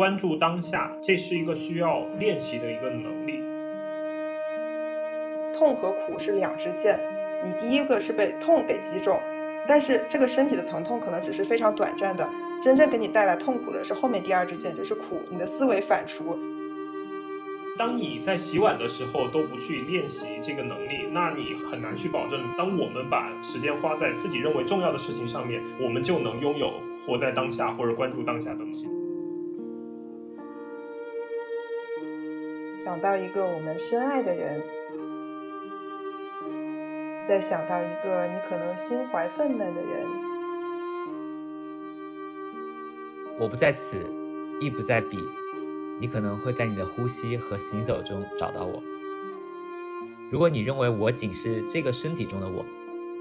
关注当下，这是一个需要练习的一个能力。痛和苦是两支箭，你第一个是被痛给击中，但是这个身体的疼痛可能只是非常短暂的，真正给你带来痛苦的是后面第二支箭，就是苦，你的思维反刍。当你在洗碗的时候都不去练习这个能力，那你很难去保证，当我们把时间花在自己认为重要的事情上面，我们就能拥有活在当下或者关注当下的能力。想到一个我们深爱的人，再想到一个你可能心怀愤懑的人，我不在此，亦不在彼。你可能会在你的呼吸和行走中找到我。如果你认为我仅是这个身体中的我，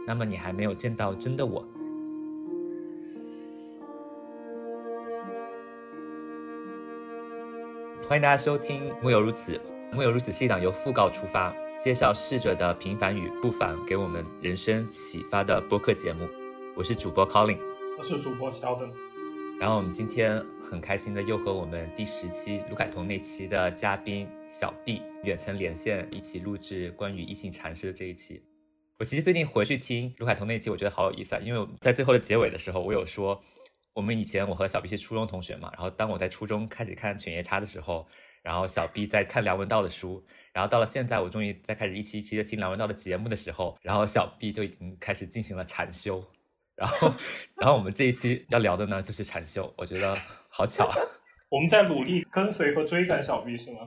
那么你还没有见到真的我。欢迎大家收听《木有如此》，《木有如此》是一档由讣告出发，介绍逝者的平凡与不凡，给我们人生启发的播客节目。我是主播 Colin，我是主播 Sheldon。然后我们今天很开心的又和我们第十期卢凯彤那期的嘉宾小 B 远程连线一起录制关于异性禅师的这一期。我其实最近回去听卢凯彤那期，我觉得好有意思啊，因为在最后的结尾的时候，我有说我们以前我和小 B 是初中同学嘛，然后当我在初中开始看犬夜叉的时候，然后小 B 在看梁文道的书，然后到了现在我终于在开始一期一期的听梁文道的节目的时候，然后小 B 就已经开始进行了禅修。然后，然后我们这一期要聊的呢，就是禅修。我觉得好巧，我们在努力跟随和追赶小 B 是吗？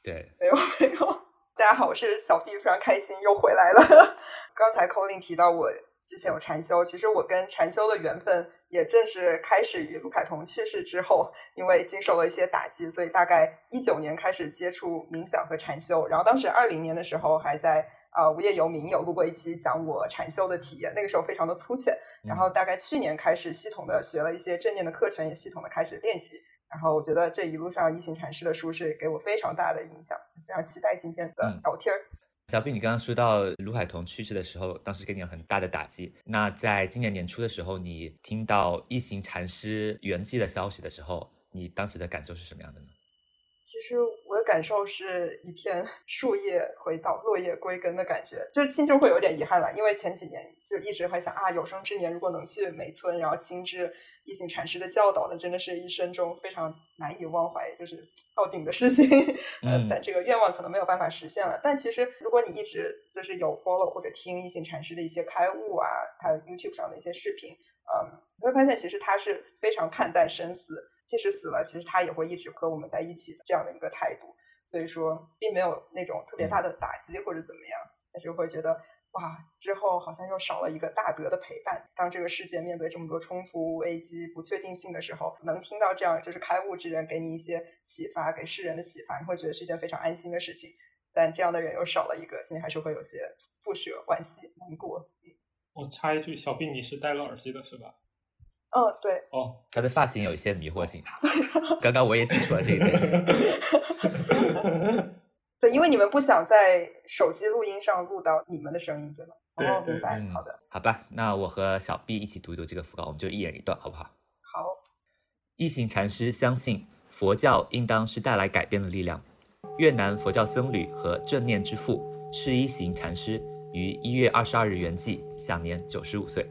对，没有没有。大家好，我是小 B，非常开心又回来了。刚才 Colin 提到我之前有禅修，其实我跟禅修的缘分也正是开始于卢凯彤去世之后，因为经受了一些打击，所以大概一九年开始接触冥想和禅修，然后当时二零年的时候还在。啊，无业游民有录过一期讲我禅修的体验，那个时候非常的粗浅。然后大概去年开始系统的学了一些正念的课程，也系统的开始练习。然后我觉得这一路上一行禅师的书是给我非常大的影响，非常期待今天的聊天儿。小毕，你刚刚说到卢海彤去世的时候，当时给你很大的打击。那在今年年初的时候，你听到一行禅师圆寂的消息的时候，你当时的感受是什么样的呢？其实我的感受是一片 树叶回到、落叶归根的感觉，就是心中会有点遗憾了。因为前几年就一直会想啊，有生之年如果能去梅村，然后亲知一行禅师的教导，呢真的是一生中非常难以忘怀，就是到顶的事情。嗯，但这个愿望可能没有办法实现了。但其实如果你一直就是有 follow 或者听一行禅师的一些开悟啊，还有 YouTube 上的一些视频，嗯，你会发现其实他是非常看淡生死。即使死了，其实他也会一直和我们在一起的这样的一个态度，所以说并没有那种特别大的打击或者怎么样，但是会觉得哇，之后好像又少了一个大德的陪伴。当这个世界面对这么多冲突、危机、不确定性的时候，能听到这样就是开悟之人给你一些启发，给世人的启发，你会觉得是一件非常安心的事情。但这样的人又少了一个，心里还是会有些不舍、惋惜、难过。我插一句，小毕，你是戴了耳机的是吧？嗯，对哦，他的发型有一些迷惑性。刚刚我也指出了这一点。对，因为你们不想在手机录音上录到你们的声音，对吗？哦，明白。好的，好吧，那我和小 B 一起读一读这个讣告，我们就一人一段，好不好？好。一行禅师相信佛教应当是带来改变的力量。越南佛教僧侣和正念之父释一行禅师于一月二十二日圆寂，享年九十五岁。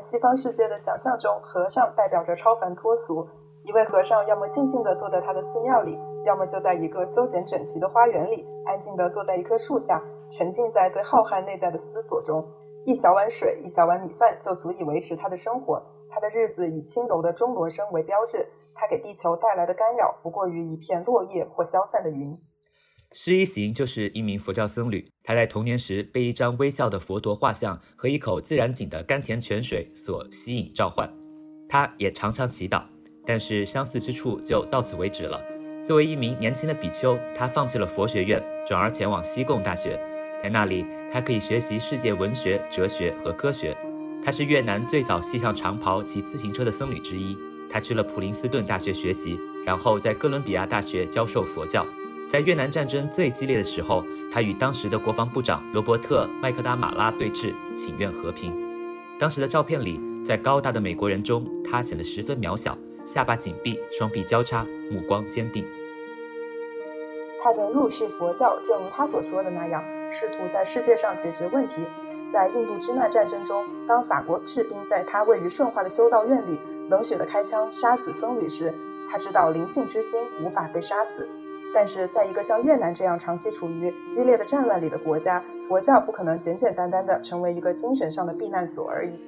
西方世界的想象中，和尚代表着超凡脱俗。一位和尚要么静静地坐在他的寺庙里，要么就在一个修剪整齐的花园里，安静地坐在一棵树下，沉浸在对浩瀚内在的思索中。一小碗水，一小碗米饭，就足以维持他的生活。他的日子以轻柔的钟锣声为标志。他给地球带来的干扰，不过于一片落叶或消散的云。施一行就是一名佛教僧侣，他在童年时被一张微笑的佛陀画像和一口自然井的甘甜泉水所吸引召唤。他也常常祈祷，但是相似之处就到此为止了。作为一名年轻的比丘，他放弃了佛学院，转而前往西贡大学，在那里他可以学习世界文学、哲学和科学。他是越南最早系上长袍、骑自行车的僧侣之一。他去了普林斯顿大学学习，然后在哥伦比亚大学教授佛教。在越南战争最激烈的时候，他与当时的国防部长罗伯特·麦克达马拉对峙，请愿和平。当时的照片里，在高大的美国人中，他显得十分渺小，下巴紧闭，双臂交叉，目光坚定。他的入世佛教，正如他所说的那样，试图在世界上解决问题。在印度支那战争中，当法国士兵在他位于顺化的修道院里冷血地开枪杀死僧侣时，他知道灵性之心无法被杀死。但是，在一个像越南这样长期处于激烈的战乱里的国家，佛教不可能简简单单地成为一个精神上的避难所而已。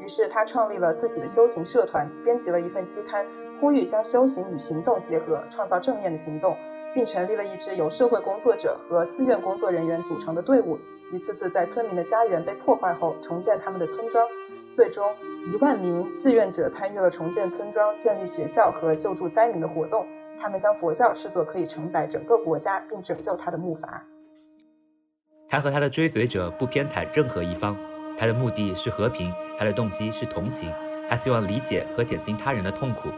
于是，他创立了自己的修行社团，编辑了一份期刊，呼吁将修行与行动结合，创造正面的行动，并成立了一支由社会工作者和寺院工作人员组成的队伍。一次次在村民的家园被破坏后重建他们的村庄，最终一万名志愿者参与了重建村庄、建立学校和救助灾民的活动。他们将佛教视作可以承载整个国家并拯救他的木筏。他和他的追随者不偏袒任何一方，他的目的是和平，他的动机是同情，他希望理解和减轻他人的痛苦。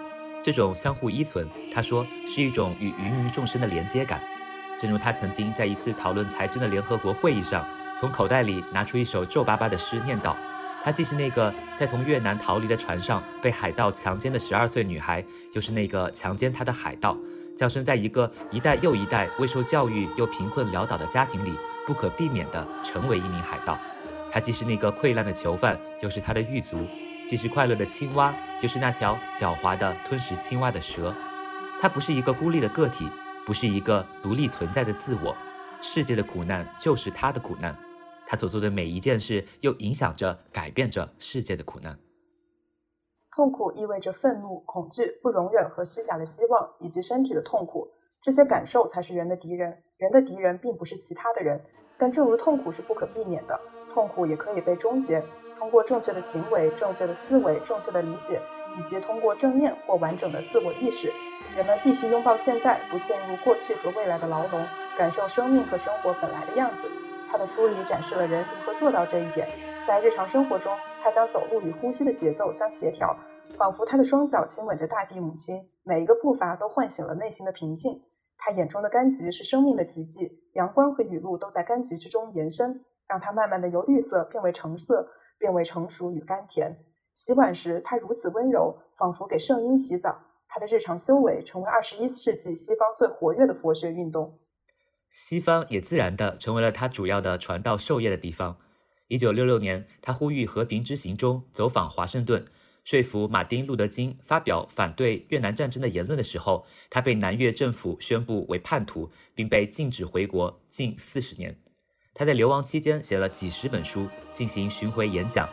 这种相互依存，他说是一种与芸芸众生的连接感。正如他曾经在一次讨论财政的联合国会议上。从口袋里拿出一首皱巴巴的诗，念道：“她既是那个在从越南逃离的船上被海盗强奸的十二岁女孩，又是那个强奸她的海盗。降生在一个一代又一代未受教育又贫困潦倒的家庭里，不可避免地成为一名海盗。她既是那个溃烂的囚犯，又是他的狱卒；既是快乐的青蛙，又是那条狡猾的吞食青蛙的蛇。她不是一个孤立的个体，不是一个独立存在的自我。世界的苦难就是她的苦难。”他所做的每一件事，又影响着、改变着世界的苦难。痛苦意味着愤怒、恐惧、不容忍和虚假的希望，以及身体的痛苦。这些感受才是人的敌人。人的敌人并不是其他的人。但正如痛苦是不可避免的，痛苦也可以被终结。通过正确的行为、正确的思维、正确的理解，以及通过正念或完整的自我意识，人们必须拥抱现在，不陷入过去和未来的牢笼，感受生命和生活本来的样子。他的书里展示了人如何做到这一点。在日常生活中，他将走路与呼吸的节奏相协调，仿佛他的双脚亲吻着大地母亲，每一个步伐都唤醒了内心的平静。他眼中的柑橘是生命的奇迹，阳光和雨露都在柑橘之中延伸，让它慢慢的由绿色变为橙色，变为成熟与甘甜。洗碗时，他如此温柔，仿佛给圣婴洗澡。他的日常修为成为二十一世纪西方最活跃的佛学运动。西方也自然地成为了他主要的传道授业的地方。一九六六年，他呼吁和平之行中走访华盛顿，说服马丁·路德·金发表反对越南战争的言论的时候，他被南越政府宣布为叛徒，并被禁止回国近四十年。他在流亡期间写了几十本书，进行巡回演讲，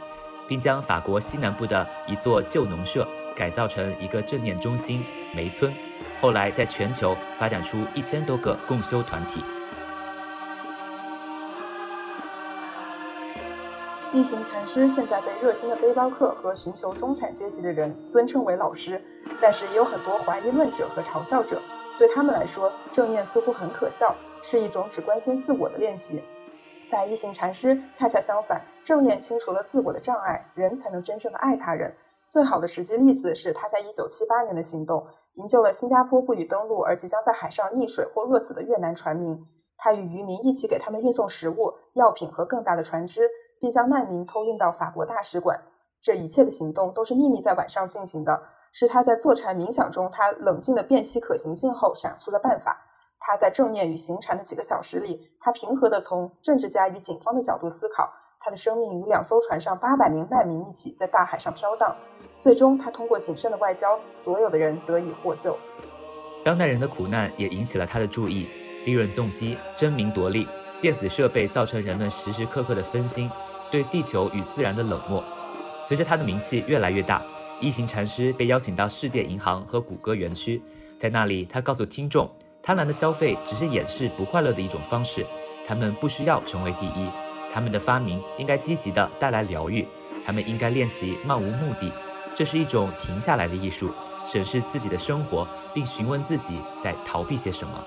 并将法国西南部的一座旧农舍改造成一个正念中心——梅村。后来，在全球发展出一千多个共修团体。一行禅师现在被热心的背包客和寻求中产阶级的人尊称为老师，但是也有很多怀疑论者和嘲笑者。对他们来说，正念似乎很可笑，是一种只关心自我的练习。在一行禅师，恰恰相反，正念清除了自我的障碍，人才能真正的爱他人。最好的实际例子是他在一九七八年的行动。营救了新加坡不予登陆而即将在海上溺水或饿死的越南船民。他与渔民一起给他们运送食物、药品和更大的船只，并将难民偷运到法国大使馆。这一切的行动都是秘密在晚上进行的。是他在坐禅冥想中，他冷静地辨析可行性后想出的办法。他在正念与行禅的几个小时里，他平和地从政治家与警方的角度思考。他的生命与两艘船上八百名难民一起在大海上飘荡。最终，他通过谨慎的外交，所有的人得以获救。当代人的苦难也引起了他的注意：利润动机、争名夺利、电子设备造成人们时时刻刻的分心，对地球与自然的冷漠。随着他的名气越来越大，一行禅师被邀请到世界银行和谷歌园区，在那里，他告诉听众，贪婪的消费只是掩饰不快乐的一种方式，他们不需要成为第一，他们的发明应该积极的带来疗愈，他们应该练习漫无目的。这是一种停下来的艺术，审视自己的生活，并询问自己在逃避些什么。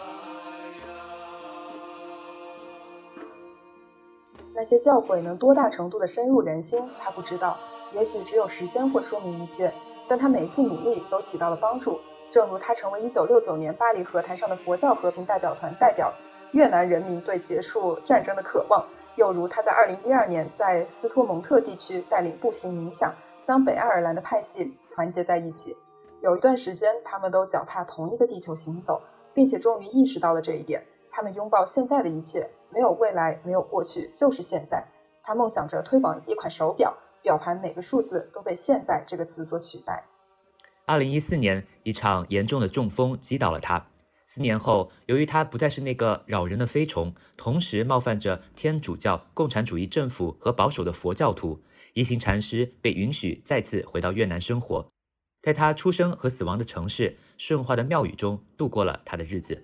那些教诲能多大程度的深入人心，他不知道。也许只有时间会说明一切，但他每一次努力都起到了帮助。正如他成为1969年巴黎和谈上的佛教和平代表团代表越南人民对结束战争的渴望。又如他在2012年在斯托蒙特地区带领步行冥想，将北爱尔兰的派系团结在一起。有一段时间，他们都脚踏同一个地球行走，并且终于意识到了这一点。他们拥抱现在的一切，没有未来，没有过去，就是现在。他梦想着推广一款手表，表盘每个数字都被“现在”这个词所取代。二零一四年，一场严重的中风击倒了他。四年后，由于他不再是那个扰人的飞虫，同时冒犯着天主教、共产主义政府和保守的佛教徒，一行禅师被允许再次回到越南生活，在他出生和死亡的城市顺化的庙宇中度过了他的日子。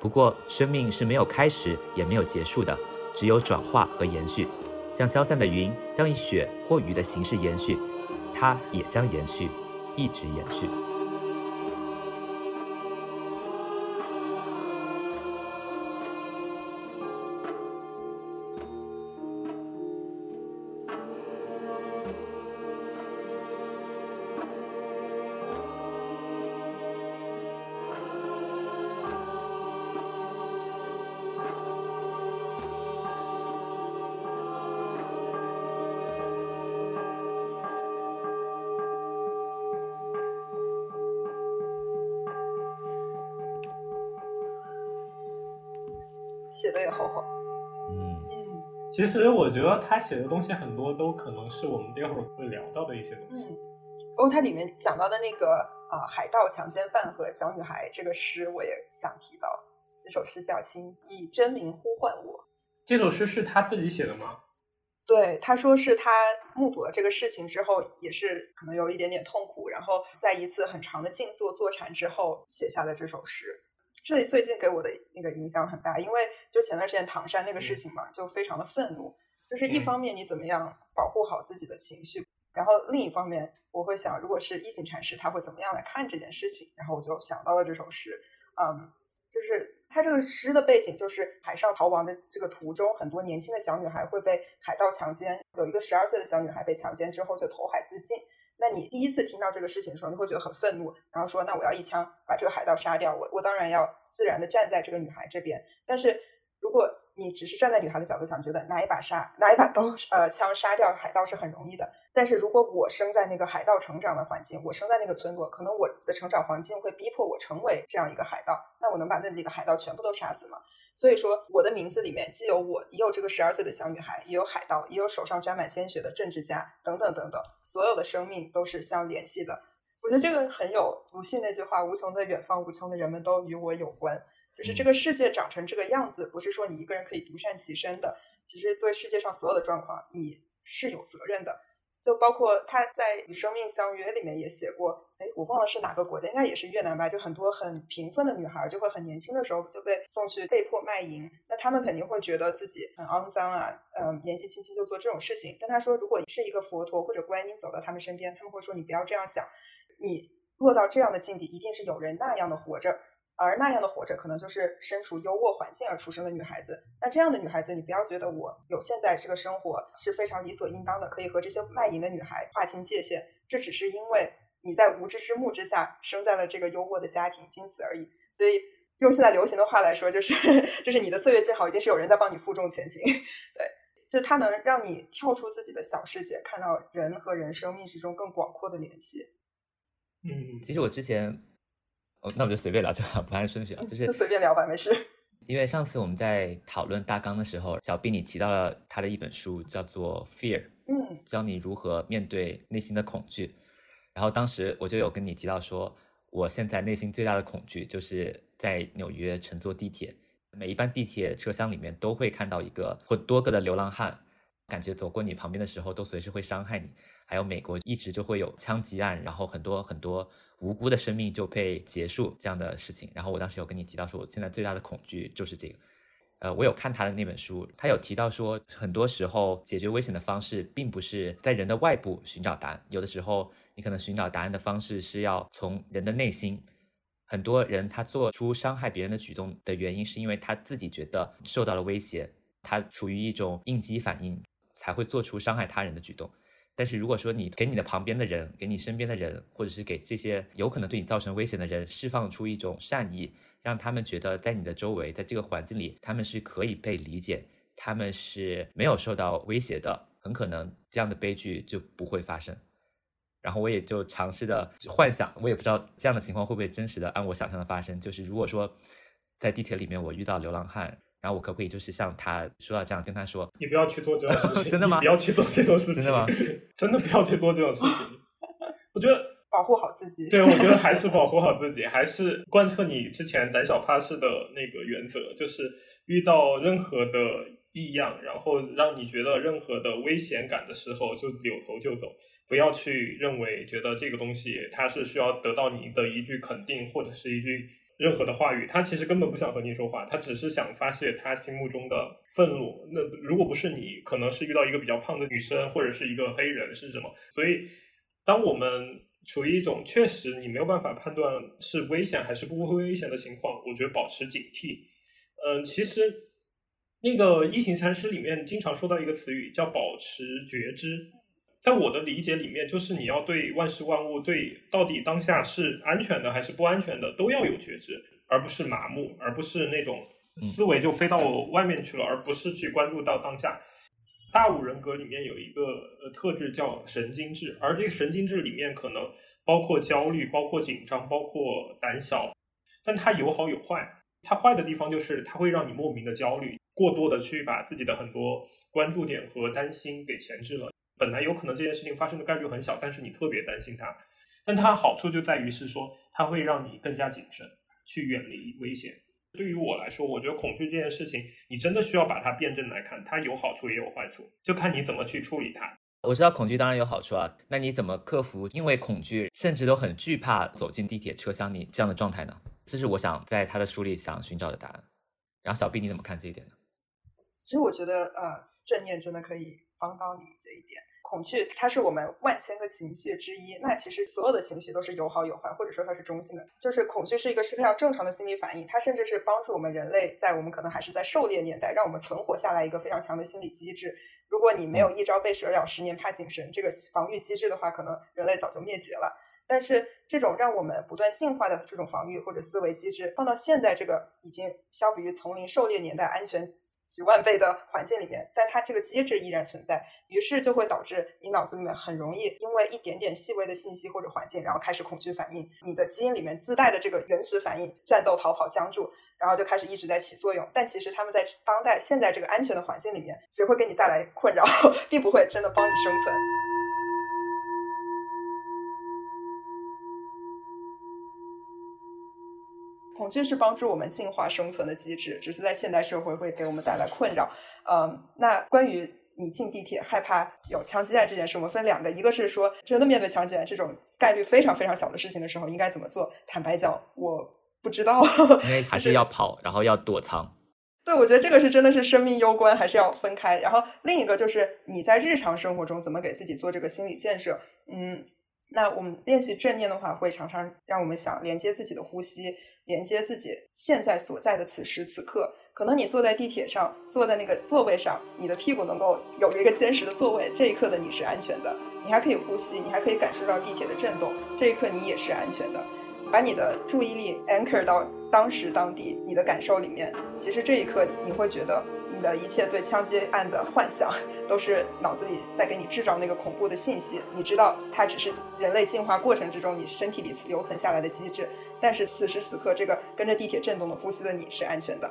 不过，生命是没有开始也没有结束的，只有转化和延续。像消散的云将以雪或雨的形式延续，它也将延续，一直延续。其实我觉得他写的东西很多都可能是我们待会儿会聊到的一些东西。嗯，包括他里面讲到的那个啊、海盗、强奸犯和小女孩这个诗，我也想提到。这首诗叫《心以真名呼唤我》。这首诗是他自己写的吗？对，他说是他目睹了这个事情之后，也是可能有一点点痛苦，然后在一次很长的静坐坐禅之后写下的这首诗。这最近给我的那个影响很大，因为就前段时间唐山那个事情嘛，就非常的愤怒。就是一方面你怎么样保护好自己的情绪，然后另一方面我会想，如果是一行禅师，他会怎么样来看这件事情？然后我就想到了这首诗，嗯，就是他这个诗的背景就是海上逃亡的这个途中，很多年轻的小女孩会被海盗强奸，有一个十二岁的小女孩被强奸之后就投海自尽。那你第一次听到这个事情的时候，你会觉得很愤怒，然后说：“那我要一枪把这个海盗杀掉。我”我当然要自然的站在这个女孩这边。但是如果你只是站在女孩的角度想，觉得拿一把杀拿一把刀呃枪杀掉海盗是很容易的。但是如果我生在那个海盗成长的环境，我生在那个村落，可能我的成长环境会逼迫我成为这样一个海盗。那我能把那里的海盗全部都杀死吗？所以说，我的名字里面既有我，也有这个十二岁的小女孩，也有海盗，也有手上沾满鲜血的政治家，等等等等，所有的生命都是相联系的。我觉得这个很有鲁迅那句话：“无穷的远方，无穷的人们都与我有关。”就是这个世界长成这个样子，不是说你一个人可以独善其身的。其实对世界上所有的状况，你是有责任的。就包括他在《与生命相约》里面也写过，哎，我忘了是哪个国家，应该也是越南吧。就很多很贫困的女孩，就会很年轻的时候就被送去被迫卖淫，那他们肯定会觉得自己很肮脏啊，嗯，年纪轻轻就做这种事情。但他说，如果是一个佛陀或者观音走到他们身边，他们会说你不要这样想，你落到这样的境地，一定是有人那样的活着。而那样的活着，可能就是身处优渥环境而出生的女孩子。那这样的女孩子，你不要觉得我有现在这个生活是非常理所应当的，可以和这些卖淫的女孩划清界限。这只是因为你在无知之幕之下生在了这个优渥的家庭，仅此而已。所以用现在流行的话来说，就是 就是你的岁月静好，一定是有人在帮你负重前行。对，就是它能让你跳出自己的小世界，看到人和人生命之中更广阔的联系。嗯，其实我之前。哦，那我就随便聊，就好，不按顺序了，就是就随便聊吧，没事。因为上次我们在讨论大纲的时候，小 B 你提到了他的一本书，叫做《Fear》，嗯，教你如何面对内心的恐惧。然后当时我就有跟你提到说，我现在内心最大的恐惧就是在纽约乘坐地铁，每一班地铁车厢里面都会看到一个或多个的流浪汉，感觉走过你旁边的时候都随时会伤害你。还有美国一直就会有枪击案，然后很多很多无辜的生命就被结束这样的事情。然后我当时有跟你提到说，我现在最大的恐惧就是这个。呃，我有看他的那本书，他有提到说，很多时候解决危险的方式并不是在人的外部寻找答案，有的时候你可能寻找答案的方式是要从人的内心。很多人他做出伤害别人的举动的原因，是因为他自己觉得受到了威胁，他处于一种应激反应，才会做出伤害他人的举动。但是如果说你给你的旁边的人，给你身边的人，或者是给这些有可能对你造成危险的人，释放出一种善意，让他们觉得在你的周围，在这个环境里，他们是可以被理解、他们是没有受到威胁的，很可能这样的悲剧就不会发生。然后我也就尝试的幻想，我也不知道这样的情况会不会真实的按我想象的发生。就是如果说在地铁里面我遇到流浪汉，然后我可不可以就是像他说到这样跟他说，你不要去做这种事情，真的吗？不要去做这种事情，真的吗？真的不要去做这种事情。我觉得 保护好自己。对，我觉得还是保护好自己，还是贯彻你之前胆小怕事的那个原则，就是遇到任何的异样，然后让你觉得任何的危险感的时候，就扭头就走。不要去认为觉得这个东西它是需要得到你的一句肯定或者是一句任何的话语，他其实根本不想和你说话，他只是想发泄他心目中的愤怒。那如果不是你，可能是遇到一个比较胖的女生或者是一个黑人是什么？所以，当我们处于一种确实你没有办法判断是危险还是不危险的情况，我觉得保持警惕。嗯，其实那个一行禅师里面经常说到一个词语叫保持觉知。在我的理解里面，就是你要对万事万物，对到底当下是安全的还是不安全的，都要有觉知，而不是麻木，而不是那种思维就飞到外面去了，而不是去关注到当下。大五人格里面有一个呃特质叫神经质，而这个神经质里面可能包括焦虑、包括紧张、包括胆小，但它有好有坏。它坏的地方就是它会让你莫名的焦虑，过多的去把自己的很多关注点和担心给前置了。本来有可能这件事情发生的概率很小，但是你特别担心它，但它好处就在于是说，它会让你更加谨慎，去远离危险。对于我来说，我觉得恐惧这件事情，你真的需要把它辩证来看，它有好处也有坏处，就看你怎么去处理它。我知道恐惧当然有好处啊，那你怎么克服因为恐惧甚至都很惧怕走进地铁车厢里这样的状态呢？这是我想在他的书里想寻找的答案。然后小 B 你怎么看这一点呢？其实我觉得，呃，正念真的可以。帮到你这一点，恐惧它是我们万千个情绪之一。那其实所有的情绪都是有好有坏，或者说它是中性的。就是恐惧是一个是非常正常的心理反应，它甚至是帮助我们人类在我们可能还是在狩猎年代，让我们存活下来一个非常强的心理机制。如果你没有一朝被蛇咬，十年怕井绳这个防御机制的话，可能人类早就灭绝了。但是这种让我们不断进化的这种防御或者思维机制，放到现在这个已经相比于丛林狩猎年代安全。几万倍的环境里面，但它这个机制依然存在，于是就会导致你脑子里面很容易因为一点点细微的信息或者环境，然后开始恐惧反应。你的基因里面自带的这个原始反应，战斗、逃跑、僵住，然后就开始一直在起作用。但其实他们在当代现在这个安全的环境里面，只会给你带来困扰，并不会真的帮你生存。恐惧是帮助我们进化生存的机制，只是在现代社会会给我们带来困扰。嗯，那关于你进地铁害怕有枪击案这件事，我们分两个，一个是说真的面对枪击案这种概率非常非常小的事情的时候应该怎么做。坦白讲，我不知道，因为还是要跑，然后要躲藏。对，我觉得这个是真的是生命攸关，还是要分开。然后另一个就是你在日常生活中怎么给自己做这个心理建设。嗯，那我们练习正念的话，会常常让我们想连接自己的呼吸。连接自己现在所在的此时此刻，可能你坐在地铁上，坐在那个座位上，你的屁股能够有一个坚实的座位，这一刻的你是安全的，你还可以呼吸，你还可以感受到地铁的震动，这一刻你也是安全的。把你的注意力 anchor 到当时当地你的感受里面，其实这一刻你会觉得。你的一切对枪击案的幻想，都是脑子里在给你制造那个恐怖的信息。你知道，它只是人类进化过程之中你身体里留存下来的机制。但是此时此刻，这个跟着地铁震动的呼吸的你是安全的。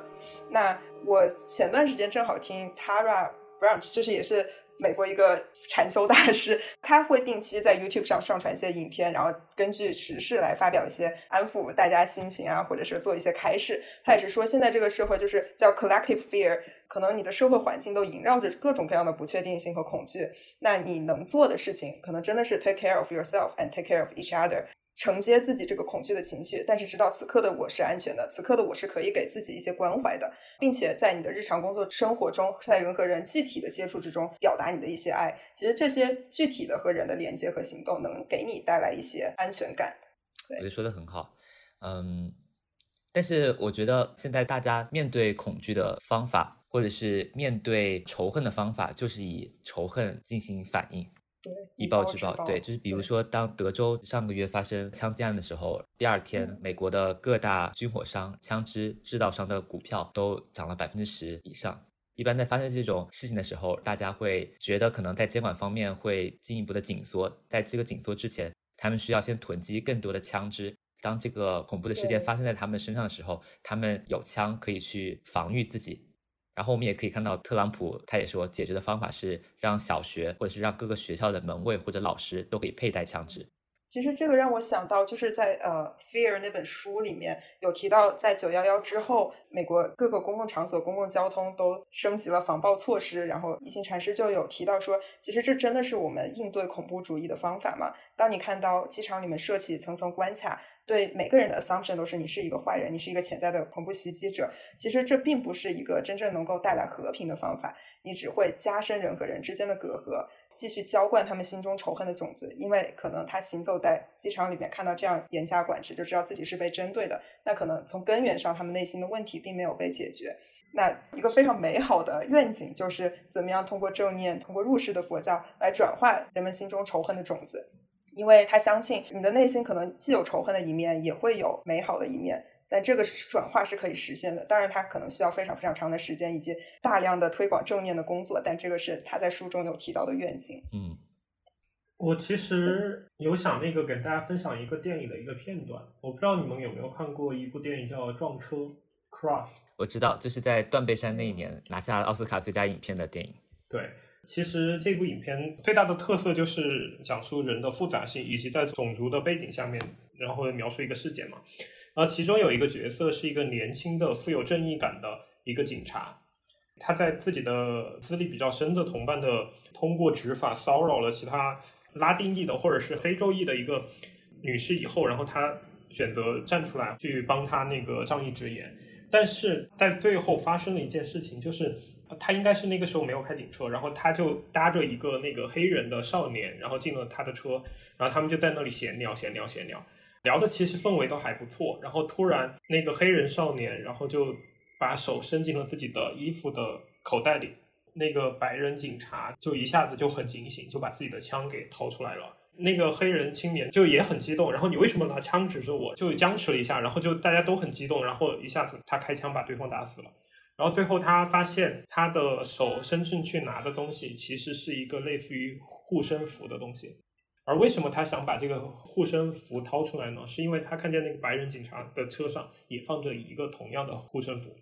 那我前段时间正好听 Tara Brach，就是也是。美国一个禅修大师，他会定期在 YouTube 上上传一些影片，然后根据时事来发表一些安抚大家心情啊，或者是做一些开示。他也是说，现在这个社会就是叫 collective fear，可能你的社会环境都萦绕着各种各样的不确定性和恐惧。那你能做的事情，可能真的是 take care of yourself and take care of each other。承接自己这个恐惧的情绪，但是知道此刻的我是安全的，此刻的我是可以给自己一些关怀的，并且在你的日常工作生活中，在人和人具体的接触之中表达你的一些爱。其实这些具体的和人的连接和行动，能给你带来一些安全感。我觉得说的很好，嗯，但是我觉得现在大家面对恐惧的方法，或者是面对仇恨的方法，就是以仇恨进行反应。以暴制暴，对，就是比如说，当德州上个月发生枪击案的时候，第二天，美国的各大军火商、枪支制造商的股票都涨了百分之十以上。一般在发生这种事情的时候，大家会觉得可能在监管方面会进一步的紧缩，在这个紧缩之前，他们需要先囤积更多的枪支。当这个恐怖的事件发生在他们身上的时候，他们有枪可以去防御自己。然后我们也可以看到，特朗普他也说，解决的方法是让小学或者是让各个学校的门卫或者老师都可以佩戴枪支。其实这个让我想到，就是在呃《Fear》那本书里面有提到，在九幺幺之后，美国各个公共场所、公共交通都升级了防爆措施。然后一行禅师就有提到说，其实这真的是我们应对恐怖主义的方法吗？当你看到机场里面设起层层关卡，对每个人的 assumption 都是你是一个坏人，你是一个潜在的恐怖袭击者。其实这并不是一个真正能够带来和平的方法，你只会加深人和人之间的隔阂。继续浇灌他们心中仇恨的种子，因为可能他行走在机场里面，看到这样严加管制，就知道自己是被针对的。那可能从根源上，他们内心的问题并没有被解决。那一个非常美好的愿景，就是怎么样通过正念，通过入世的佛教来转化人们心中仇恨的种子，因为他相信你的内心可能既有仇恨的一面，也会有美好的一面。但这个转化是可以实现的，当然它可能需要非常非常长的时间以及大量的推广正念的工作，但这个是他在书中有提到的愿景。嗯，我其实有想那个给大家分享一个电影的一个片段，我不知道你们有没有看过一部电影叫《撞车》（Crush）。我知道，就是在断背山那一年拿下奥斯卡最佳影片的电影。对，其实这部影片最大的特色就是讲述人的复杂性，以及在种族的背景下面，然后描述一个事件嘛。而其中有一个角色是一个年轻的、富有正义感的一个警察，他在自己的资历比较深的同伴的通过执法骚扰了其他拉丁裔的或者是非洲裔的一个女士以后，然后他选择站出来去帮他那个仗义直言，但是在最后发生了一件事情，就是他应该是那个时候没有开警车，然后他就搭着一个那个黑人的少年，然后进了他的车，然后他们就在那里闲聊、闲聊、闲聊。聊的其实氛围都还不错，然后突然那个黑人少年，然后就把手伸进了自己的衣服的口袋里，那个白人警察就一下子就很警醒，就把自己的枪给掏出来了。那个黑人青年就也很激动，然后你为什么拿枪指着我？就僵持了一下，然后就大家都很激动，然后一下子他开枪把对方打死了。然后最后他发现他的手伸进去拿的东西其实是一个类似于护身符的东西。而为什么他想把这个护身符掏出来呢？是因为他看见那个白人警察的车上也放着一个同样的护身符，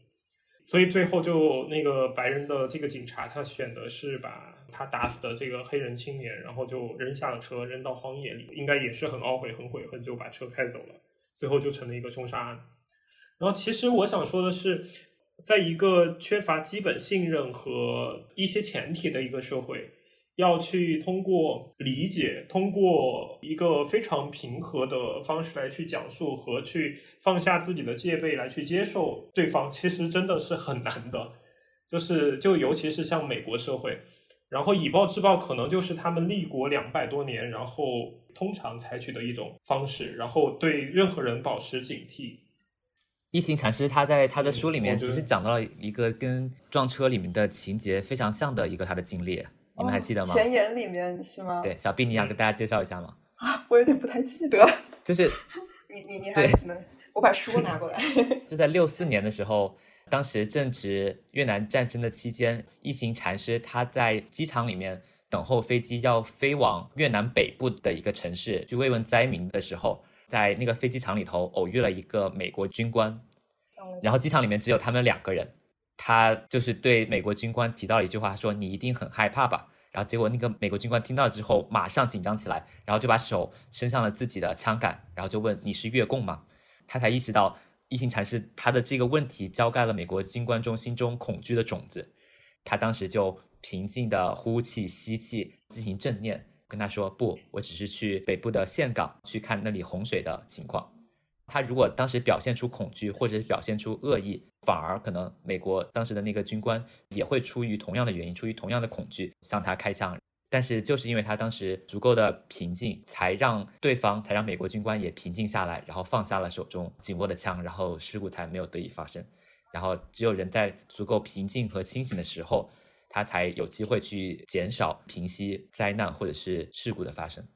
所以最后就那个白人的这个警察，他选的是把他打死的这个黑人青年，然后就扔下了车，扔到荒野里，应该也是很懊悔、很悔恨，就把车开走了。最后就成了一个凶杀案。然后，其实我想说的是，在一个缺乏基本信任和一些前提的一个社会。要去通过理解，通过一个非常平和的方式来去讲述和去放下自己的戒备来去接受对方，其实真的是很难的。就是就尤其是像美国社会，然后以暴制暴可能就是他们立国两百多年，然后通常采取的一种方式，然后对任何人保持警惕。一行禅师他在他的书里面其实讲到了一个跟撞车里面的情节非常像的一个他的经历。你们还记得吗？前言里面是吗？对，小 B，你想跟大家介绍一下吗？啊，我有点不太记得。就是 你你你还能，我把书拿过来。就在六四年的时候，当时正值越南战争的期间，一行禅师他在机场里面等候飞机要飞往越南北部的一个城市去慰问灾民的时候，在那个飞机场里头偶遇了一个美国军官，然后机场里面只有他们两个人。他就是对美国军官提到了一句话，说：“你一定很害怕吧？”然后结果那个美国军官听到之后，马上紧张起来，然后就把手伸向了自己的枪杆，然后就问：“你是越共吗？”他才意识到一行禅师他的这个问题浇盖了美国军官中心中恐惧的种子。他当时就平静的呼气吸气，进行正念，跟他说：“不，我只是去北部的岘港去看那里洪水的情况。”他如果当时表现出恐惧，或者是表现出恶意，反而可能美国当时的那个军官也会出于同样的原因，出于同样的恐惧向他开枪。但是就是因为他当时足够的平静，才让对方，才让美国军官也平静下来，然后放下了手中紧握的枪，然后事故才没有得以发生。然后只有人在足够平静和清醒的时候，他才有机会去减少、平息灾难或者是事故的发生。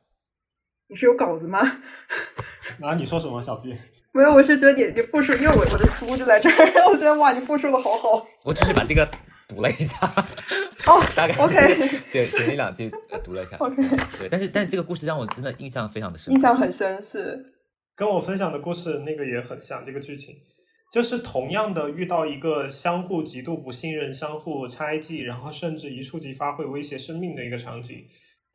你是有稿子吗？啊，你说什么，小 B？没有，我是觉得你你复述，因为我我的书就在这儿，我觉得哇，你复述的好好。我只是把这个读了一下，哦大概 OK 选选一两句呃读了一下。OK 对，但是但是这个故事让我真的印象非常的深，印象很深，是跟我分享的故事那个也很像，这个剧情就是同样的遇到一个相互极度不信任、相互猜忌，然后甚至一触即发会威胁生命的一个场景，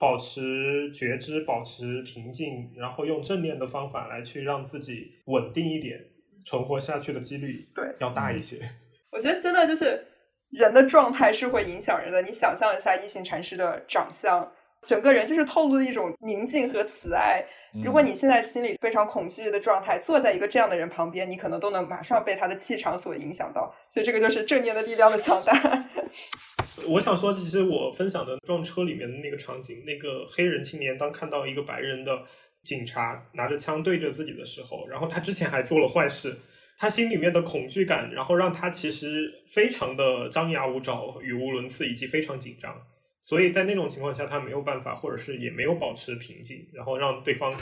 保持觉知，保持平静，然后用正念的方法来去让自己稳定一点，存活下去的几率对要大一些。我觉得真的就是人的状态是会影响人的。你想象一下一行禅师的长相，整个人就是透露了一种宁静和慈爱。嗯如果你现在心里非常恐惧的状态，坐在一个这样的人旁边，你可能都能马上被他的气场所影响到。所以这个就是正念的力量的强大。我想说，其实我分享的撞车里面的那个场景，那个黑人青年当看到一个白人的警察拿着枪对着自己的时候，然后他之前还做了坏事，他心里面的恐惧感，然后让他其实非常的张牙舞爪、语无伦次，以及非常紧张。所以在那种情况下，他没有办法，或者是也没有保持平静，然后让对方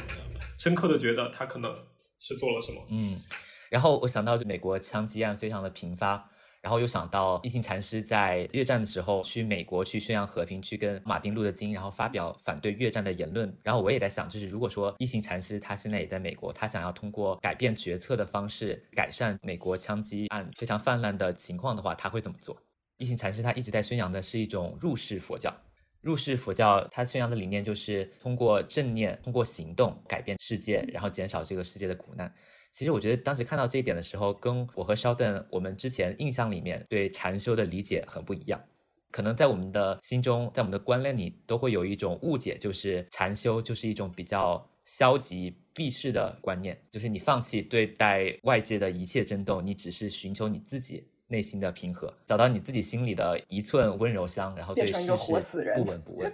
深刻的觉得他可能是做了什么。嗯，然后我想到美国枪击案非常的频发，然后又想到一行禅师在越战的时候去美国去宣扬和平，去跟马丁路德金然后发表反对越战的言论。然后我也在想，就是如果说一行禅师他现在也在美国，他想要通过改变决策的方式改善美国枪击案非常泛滥的情况的话，他会怎么做？一行禅师他一直在宣扬的是一种入世佛教。入世佛教，它宣扬的理念就是通过正念、通过行动改变世界，然后减少这个世界的苦难。其实我觉得当时看到这一点的时候，跟我和稍等我们之前印象里面对禅修的理解很不一样。可能在我们的心中，在我们的观念里，都会有一种误解，就是禅修就是一种比较消极避世的观念，就是你放弃对待外界的一切争斗，你只是寻求你自己内心的平和，找到你自己心里的一寸温柔乡，然后对世变成一个活死事人不闻不问。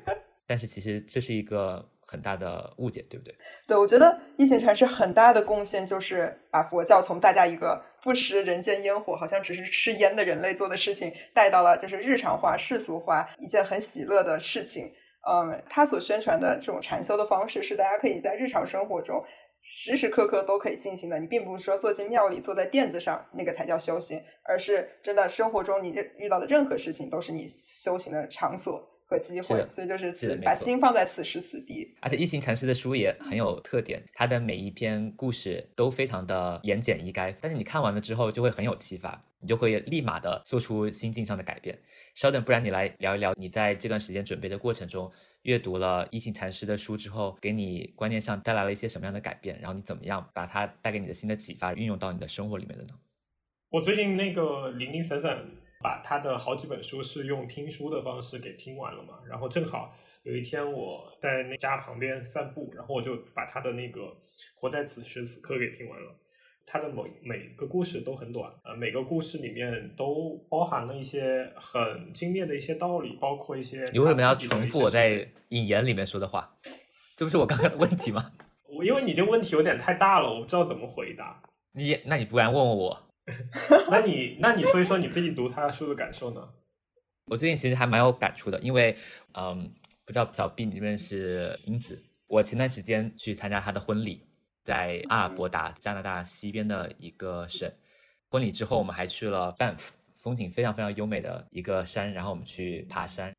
但是其实这是一个很大的误解，对不对？对，我觉得一行禅师很大的贡献就是把佛教从大家一个不食人间烟火，好像只是吃烟的人类做的事情，带到了就是日常化、世俗化，一件很喜乐的事情。嗯，他所宣传的这种禅修的方式，是大家可以在日常生活中时时刻刻都可以进行的。你并不是说坐进庙里、坐在垫子上那个才叫修行，而是真的生活中你遇到的任何事情都是你修行的场所和机会。所以就是是此把心放在此时此地。而且一行禅师的书也很有特点，他的每一篇故事都非常的言简意赅，但是你看完了之后就会很有启发，你就会立马的做出心境上的改变。稍等，不然你来聊一聊你在这段时间准备的过程中，阅读了一行禅师的书之后，给你观念上带来了一些什么样的改变，然后你怎么样把它带给你的新的启发运用到你的生活里面的呢？我最近那个零零散散把他的好几本书是用听书的方式给听完了嘛，然后正好有一天我在那家旁边散步，然后我就把他的那个《活在此时此刻》给听完了。他的每每个故事都很短，呃，每个故事里面都包含了一些很精炼的一些道理，包括一些你为什么要重复我在引言里面说的话？这不是我刚刚的问题吗？我因为你这个问题有点太大了，我不知道怎么回答。你那你不然问问我，那你那你说一说你最近读他的书的感受呢？我最近其实还蛮有感触的，因为嗯，不知道小 B 你这边是英子，我前段时间去参加他的婚礼，在阿尔伯达加拿大西边的一个省。婚礼之后，我们还去了 Banff，风景非常非常优美的一个山，然后我们去爬山。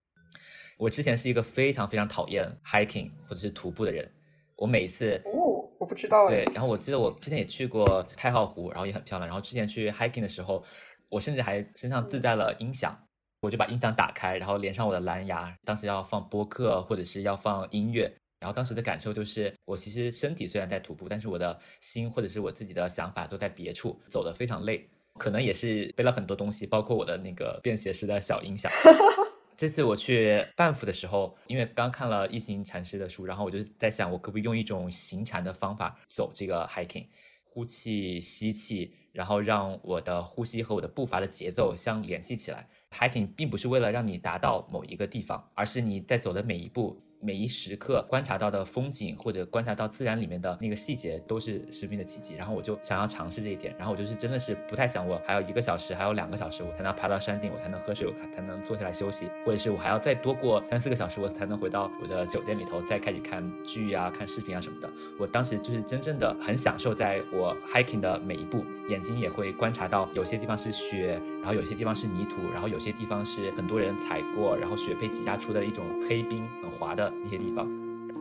我之前是一个非常非常讨厌 hiking 或者是徒步的人，我每一次哦，我不知道哎对，然后我记得我之前也去过太浩湖，然后也很漂亮。然后之前去 hiking 的时候，我甚至还身上自带了音响，我就把音响打开，然后连上我的蓝牙，当时要放播客或者是要放音乐。然后当时的感受就是，我其实身体虽然在徒步，但是我的心或者是我自己的想法都在别处，走得非常累。可能也是背了很多东西，包括我的那个便携式的小音响。这次我去半府的时候，因为刚看了一行禅师的书，然后我就在想，我可不可以用一种行禅的方法走这个 hiking，呼气、吸气，然后让我的呼吸和我的步伐的节奏相联系起来。hiking 并不是为了让你达到某一个地方，而是你在走的每一步，每一时刻观察到的风景，或者观察到自然里面的那个细节，都是生命的奇迹。然后我就想要尝试这一点，然后我就是真的是不太想，我还有一个小时，还有两个小时，我才能爬到山顶，我才能喝水，我才能坐下来休息，或者是我还要再多过三四个小时，我才能回到我的酒店里头，再开始看剧啊、看视频啊什么的。我当时就是真正的很享受，在我 hiking 的每一步，眼睛也会观察到有些地方是雪，然后有些地方是泥土，然后有些地方是很多人踩过，然后雪被挤压出的一种黑冰，很滑的那些地方。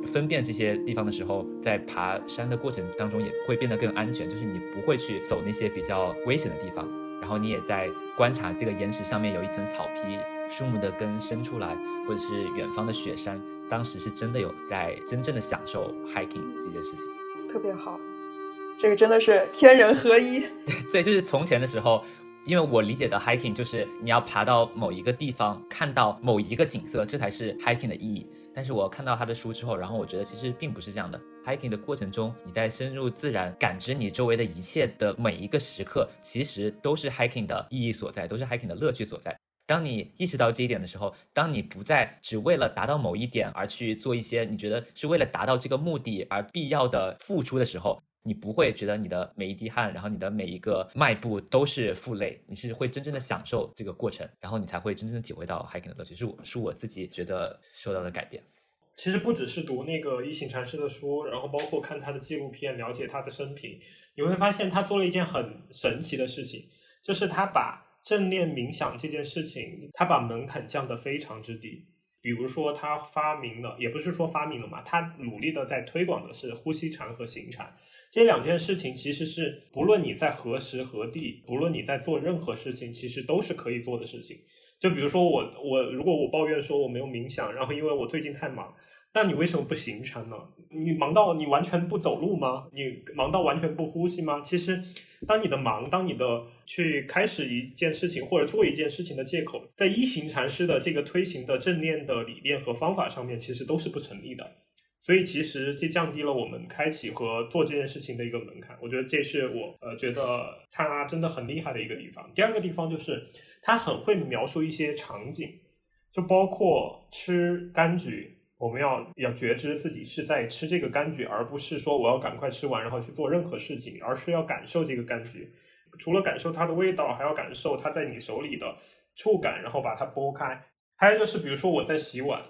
分辨这些地方的时候，在爬山的过程当中也会变得更安全，就是你不会去走那些比较危险的地方，然后你也在观察这个岩石上面有一层草皮，树木的根伸出来，或者是远方的雪山。当时是真的有在真正的享受 hiking 这件事情，特别好，这个真的是天人合一。对，就是从前的时候。因为我理解的 hiking 就是你要爬到某一个地方，看到某一个景色，这才是 hiking 的意义。但是我看到他的书之后，然后我觉得其实并不是这样的。hiking 的过程中，你在深入自然，感知你周围的一切的每一个时刻，其实都是 hiking 的意义所在，都是 hiking 的乐趣所在。当你意识到这一点的时候，当你不再只为了达到某一点而去做一些你觉得是为了达到这个目的而必要的付出的时候。你不会觉得你的每一滴汗，然后你的每一个迈步都是负累，你是会真正的享受这个过程，然后你才会真正的体会到 hiking 的乐趣。是我是我自己觉得受到的改变。其实不只是读那个一行禅师的书，然后包括看他的纪录片，了解他的生平，你会发现他做了一件很神奇的事情，就是他把正念冥想这件事情，他把门槛降得非常之低。比如说，他发明了，也不是说发明了嘛，他努力的在推广的是呼吸禅和行禅。这两件事情其实是，不论你在何时何地，不论你在做任何事情，其实都是可以做的事情。就比如说我，我如果我抱怨说我没有冥想，然后因为我最近太忙，那你为什么不行禅呢？你忙到你完全不走路吗？你忙到完全不呼吸吗？其实，当你的忙，当你的去开始一件事情或者做一件事情的借口，在一行禅师的这个推行的正念的理念和方法上面，其实都是不成立的。所以其实这降低了我们开启和做这件事情的一个门槛，我觉得这是我呃觉得他真的很厉害的一个地方。第二个地方就是他很会描述一些场景，就包括吃柑橘，我们要要觉知自己是在吃这个柑橘，而不是说我要赶快吃完然后去做任何事情，而是要感受这个柑橘。除了感受它的味道，还要感受它在你手里的触感，然后把它剥开。还有就是比如说我在洗碗。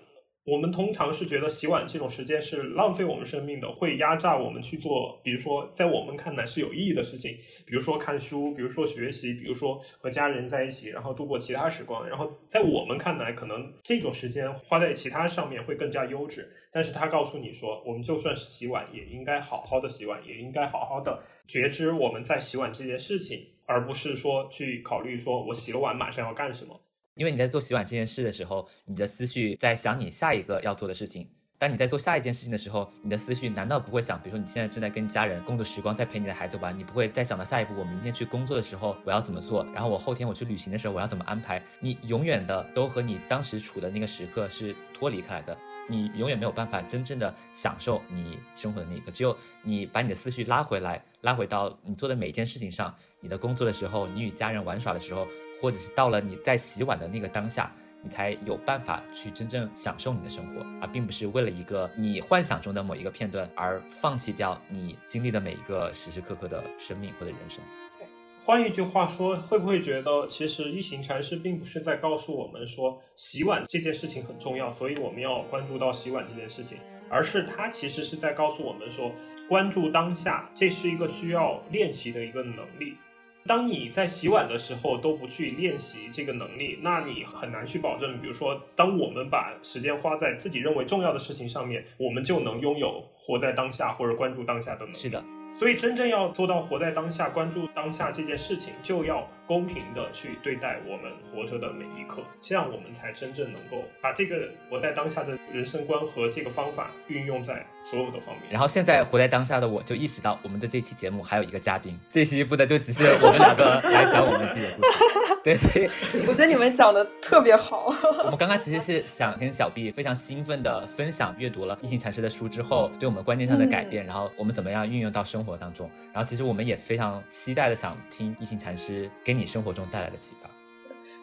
我们通常是觉得洗碗这种时间是浪费我们生命的，会压榨我们去做，比如说在我们看来是有意义的事情，比如说看书，比如说学习，比如说和家人在一起，然后度过其他时光。然后在我们看来，可能这种时间花在其他上面会更加优质。但是他告诉你说，我们就算是洗碗，也应该好好的洗碗，也应该好好的觉知我们在洗碗这件事情，而不是说去考虑说我洗了碗马上要干什么。因为你在做洗碗这件事的时候，你的思绪在想你下一个要做的事情。当你在做下一件事情的时候，你的思绪难道不会想，比如说你现在正在跟家人共度时光，在陪你的孩子玩，你不会再想到下一步，我明天去工作的时候我要怎么做，然后我后天我去旅行的时候我要怎么安排？你永远的都和你当时处的那个时刻是脱离开来的，你永远没有办法真正的享受你生活的那一刻。只有你把你的思绪拉回来，拉回到你做的每一件事情上，你的工作的时候，你与家人玩耍的时候。或者是到了你在洗碗的那个当下，你才有办法去真正享受你的生活，而并不是为了一个你幻想中的某一个片段而放弃掉你经历的每一个时时刻刻的生命或者人生。换一句话说，会不会觉得其实一行禅师并不是在告诉我们说洗碗这件事情很重要，所以我们要关注到洗碗这件事情，而是他其实是在告诉我们说，关注当下，这是一个需要练习的一个能力。当你在洗碗的时候都不去练习这个能力，那你很难去保证，比如说，当我们把时间花在自己认为重要的事情上面，我们就能拥有活在当下或者关注当下的能力。是的。所以，真正要做到活在当下、关注当下这件事情，就要公平的去对待我们活着的每一刻，这样我们才真正能够把这个活在当下的人生观和这个方法运用在所有的方面。然后，现在活在当下的我就意识到，我们的这期节目还有一个嘉宾，这期不的就只是我们两个来讲我们自己的故事。对，所以我觉得你们讲的特别好。我们刚刚其实是想跟小 B 非常兴奋的分享阅读了异性禅师的书之后，对我们观念上的改变，然后我们怎么样运用到生活当中。然后其实我们也非常期待的想听异性禅师给你生活中带来的启发。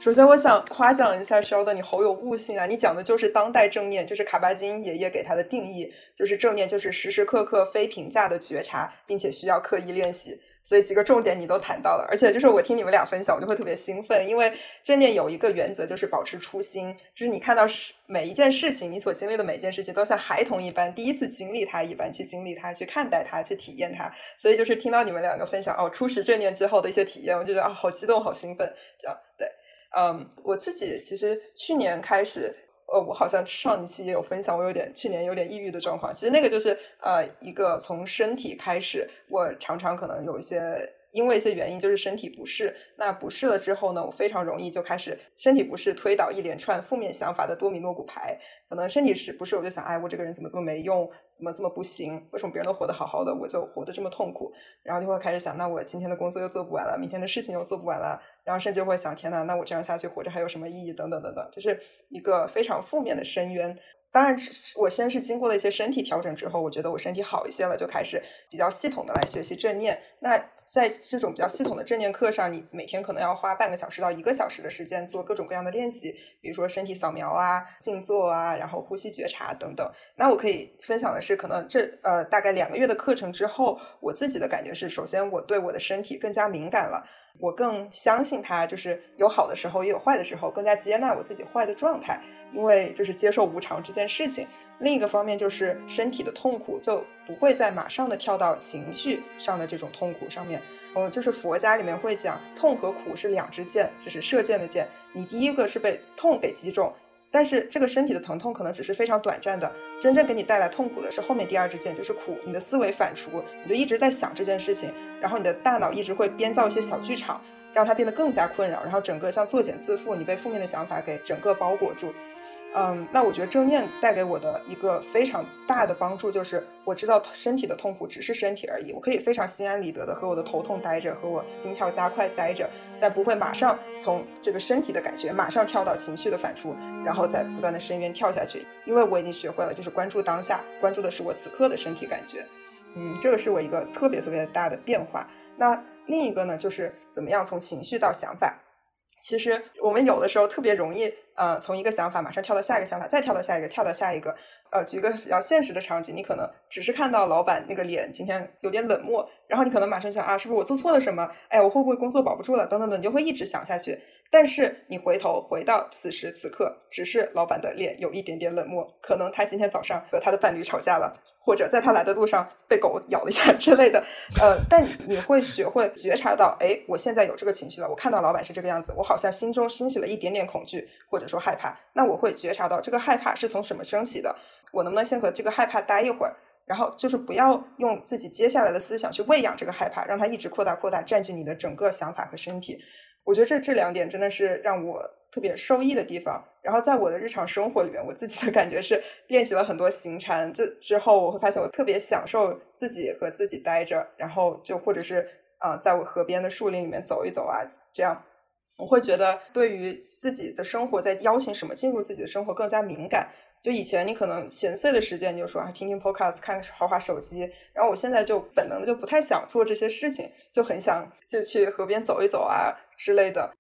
首先，我想夸奖一下肖的，你好有悟性啊！你讲的就是当代正念，就是卡巴金爷爷给他的定义，就是正念就是时时刻刻非评价的觉察，并且需要刻意练习。所以几个重点你都谈到了，而且就是我听你们俩分享，我就会特别兴奋，因为正念有一个原则，就是保持初心，就是你看到事每一件事情，你所经历的每一件事情，都像孩童一般，第一次经历它一般去经历它，去看待它，去体验它。所以就是听到你们两个分享哦，初识正念之后的一些体验，我觉得啊，好激动，好兴奋，这样对，嗯，我自己其实去年开始。呃，我好像上一期也有分享，我有点去年有点抑郁的状况。其实那个就是呃，一个从身体开始，我常常可能有一些。因为一些原因，就是身体不适。那不适了之后呢，我非常容易就开始身体不适，推倒一连串负面想法的多米诺骨牌。可能身体是不是我就想，哎，我这个人怎么这么没用，怎么这么不行？为什么别人都活得好好的，我就活得这么痛苦？然后就会开始想，那我今天的工作又做不完了，明天的事情又做不完了。然后甚至会想，天呐，那我这样下去活着还有什么意义？等等等等，就是一个非常负面的深渊。当然，我先是经过了一些身体调整之后，我觉得我身体好一些了，就开始比较系统的来学习正念。那在这种比较系统的正念课上，你每天可能要花半个小时到一个小时的时间做各种各样的练习，比如说身体扫描啊、静坐啊，然后呼吸觉察等等。那我可以分享的是，可能这呃大概两个月的课程之后，我自己的感觉是，首先我对我的身体更加敏感了，我更相信它，就是有好的时候也有坏的时候，更加接纳我自己坏的状态。因为就是接受无常这件事情，另一个方面就是身体的痛苦就不会再马上的跳到情绪上的这种痛苦上面。嗯，就是佛家里面会讲，痛和苦是两支箭，就是射箭的箭。你第一个是被痛给击中，但是这个身体的疼痛可能只是非常短暂的，真正给你带来痛苦的是后面第二支箭，就是苦。你的思维反刍，你就一直在想这件事情，然后你的大脑一直会编造一些小剧场，让它变得更加困扰，然后整个像作茧自缚，你被负面的想法给整个包裹住。嗯，那我觉得正念带给我的一个非常大的帮助，就是我知道身体的痛苦只是身体而已，我可以非常心安理得的和我的头痛待着，和我心跳加快待着，但不会马上从这个身体的感觉马上跳到情绪的反刍，然后再不断的深渊跳下去，因为我已经学会了，就是关注当下，关注的是我此刻的身体感觉。嗯，这个是我一个特别特别大的变化。那另一个呢，就是怎么样从情绪到想法。其实我们有的时候特别容易，呃，从一个想法马上跳到下一个想法，再跳到下一个，跳到下一个。呃，举一个比较现实的场景，你可能只是看到老板那个脸今天有点冷漠，然后你可能马上想啊，是不是我做错了什么？哎，我会不会工作保不住了？等等等，你就会一直想下去。但是你回头回到此时此刻，只是老板的脸有一点点冷漠，可能他今天早上和他的伴侣吵架了，或者在他来的路上被狗咬了一下之类的。呃，但你会学会觉察到，哎，我现在有这个情绪了，我看到老板是这个样子，我好像心中兴起了一点点恐惧，或者说害怕。那我会觉察到这个害怕是从什么升起的？我能不能先和这个害怕待一会儿？然后就是不要用自己接下来的思想去喂养这个害怕，让它一直扩大扩大，占据你的整个想法和身体。我觉得这这两点真的是让我特别受益的地方。然后在我的日常生活里面，我自己的感觉是练习了很多行禅，这之后我会发现我特别享受自己和自己待着，然后就或者是啊，在我河边的树林里面走一走啊，这样我会觉得对于自己的生活在邀请什么进入自己的生活更加敏感。就以前你可能闲碎的时间，你就说啊，听听 podcast，看看滑滑手机。然后我现在就本能的就不太想做这些事情，就很想就去河边走一走啊之类的。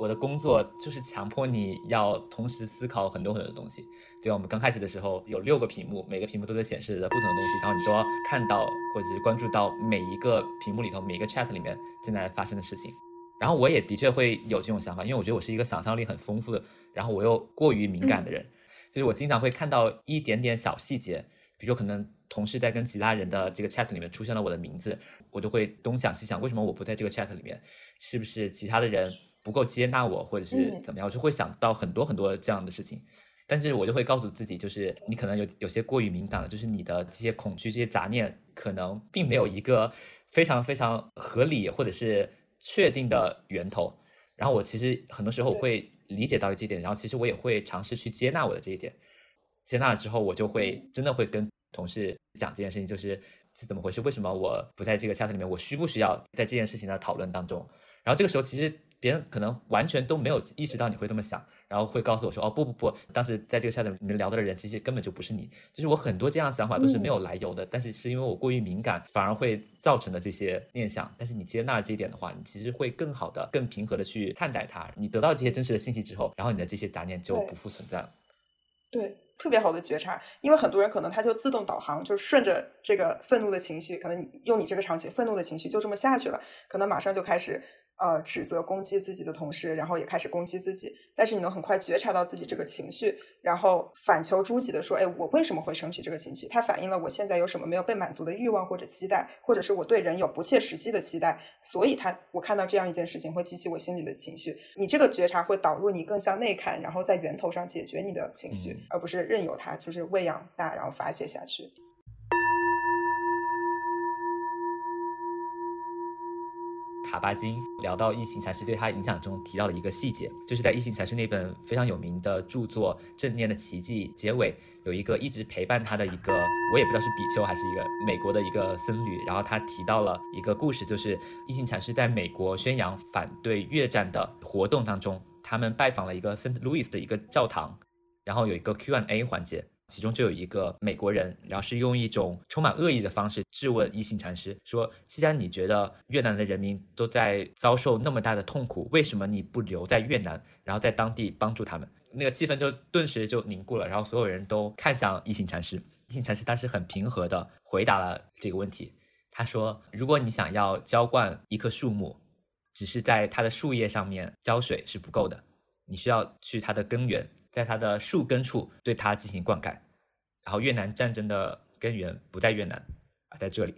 我的工作就是强迫你要同时思考很多很多的东西。对吧？我们刚开始的时候有六个屏幕，每个屏幕都在显示着不同的东西，然后你都要看到或者是关注到每一个屏幕里头每一个 chat 里面正在发生的事情。然后我也的确会有这种想法，因为我觉得我是一个想象力很丰富的，然后我又过于敏感的人，就是我经常会看到一点点小细节，比如说可能同事在跟其他人的这个 chat 里面出现了我的名字，我就会东想西想，为什么我不在这个 chat 里面？是不是其他的人？不够接纳我，或者是怎么样，我就会想到很多很多这样的事情。但是我就会告诉自己，就是你可能有有些过于敏感了，就是你的这些恐惧、这些杂念，可能并没有一个非常非常合理或者是确定的源头。然后我其实很多时候我会理解到这一点，然后其实我也会尝试去接纳我的这一点。接纳了之后，我就会真的会跟同事讲这件事情，就是是怎么回事？为什么我不在这个 chat 里面？我需不需要在这件事情的讨论当中？然后这个时候其实。别人可能完全都没有意识到你会这么想，然后会告诉我说，哦不不不，当时在这个 chat 里面聊到的人其实根本就不是你，就是我很多这样的想法都是没有来由的，但是是因为我过于敏感，反而会造成的这些念想。但是你接纳了这一点的话，你其实会更好的、更平和的去看待它。你得到这些真实的信息之后，然后你的这些杂念就不复存在了。对。特别好的觉察，因为很多人可能他就自动导航，就顺着这个愤怒的情绪，可能用你这个场景，愤怒的情绪就这么下去了，可能马上就开始。呃，指责攻击自己的同事，然后也开始攻击自己。但是你能很快觉察到自己这个情绪，然后反求诸己的说：“哎，我为什么会升起这个情绪？它反映了我现在有什么没有被满足的欲望或者期待，或者是我对人有不切实际的期待。所以，他我看到这样一件事情会激起我心里的情绪。你这个觉察会导入你更向内看，然后在源头上解决你的情绪，而不是任由它就是喂养大，然后发泄下去。”卡巴金聊到异形禅师对他影响中提到的一个细节，就是在异形禅师那本非常有名的著作《正念的奇迹》结尾，有一个一直陪伴他的一个，我也不知道是比丘还是一个美国的一个僧侣，然后他提到了一个故事，就是异形禅师在美国宣扬反对越战的活动当中，他们拜访了一个圣路易斯的一个教堂，然后有一个 Q&A 环节。其中就有一个美国人，然后是用一种充满恶意的方式质问一行禅师，说：“既然你觉得越南的人民都在遭受那么大的痛苦，为什么你不留在越南，然后在当地帮助他们？”那个气氛就顿时就凝固了，然后所有人都看向一行禅师。一行禅师当时很平和的回答了这个问题，他说：“如果你想要浇灌一棵树木，只是在它的树叶上面浇水是不够的，你需要去它的根源。”在它的树根处对它进行灌溉，然后越南战争的根源不在越南，而在这里。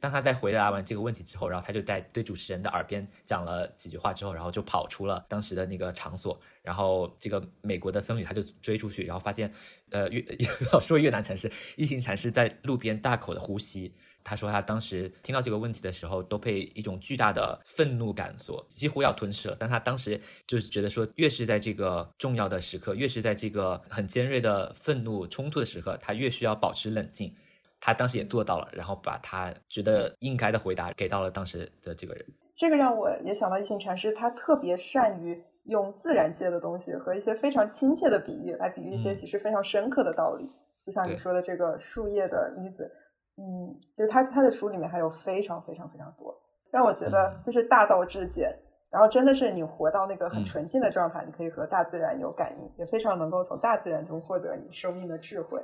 当他在回答完这个问题之后，然后他就在对主持人的耳边讲了几句话之后，然后就跑出了当时的那个场所。然后这个美国的僧侣他就追出去，然后发现，呃，越 要说越南禅师一行禅师在路边大口的呼吸。他说，他当时听到这个问题的时候，都被一种巨大的愤怒感所几乎要吞噬了。但他当时就是觉得说，越是在这个重要的时刻，越是在这个很尖锐的愤怒冲突的时刻，他越需要保持冷静。他当时也做到了，然后把他觉得应该的回答给到了当时的这个人。这个让我也想到一行禅师，他特别善于用自然界的东西和一些非常亲切的比喻来比喻一些其实非常深刻的道理。就像你说的这个树叶的例子。嗯，就是他他的书里面还有非常非常非常多，让我觉得就是大道至简，然后真的是你活到那个很纯净的状态，你可以和大自然有感应，也非常能够从大自然中获得你生命的智慧。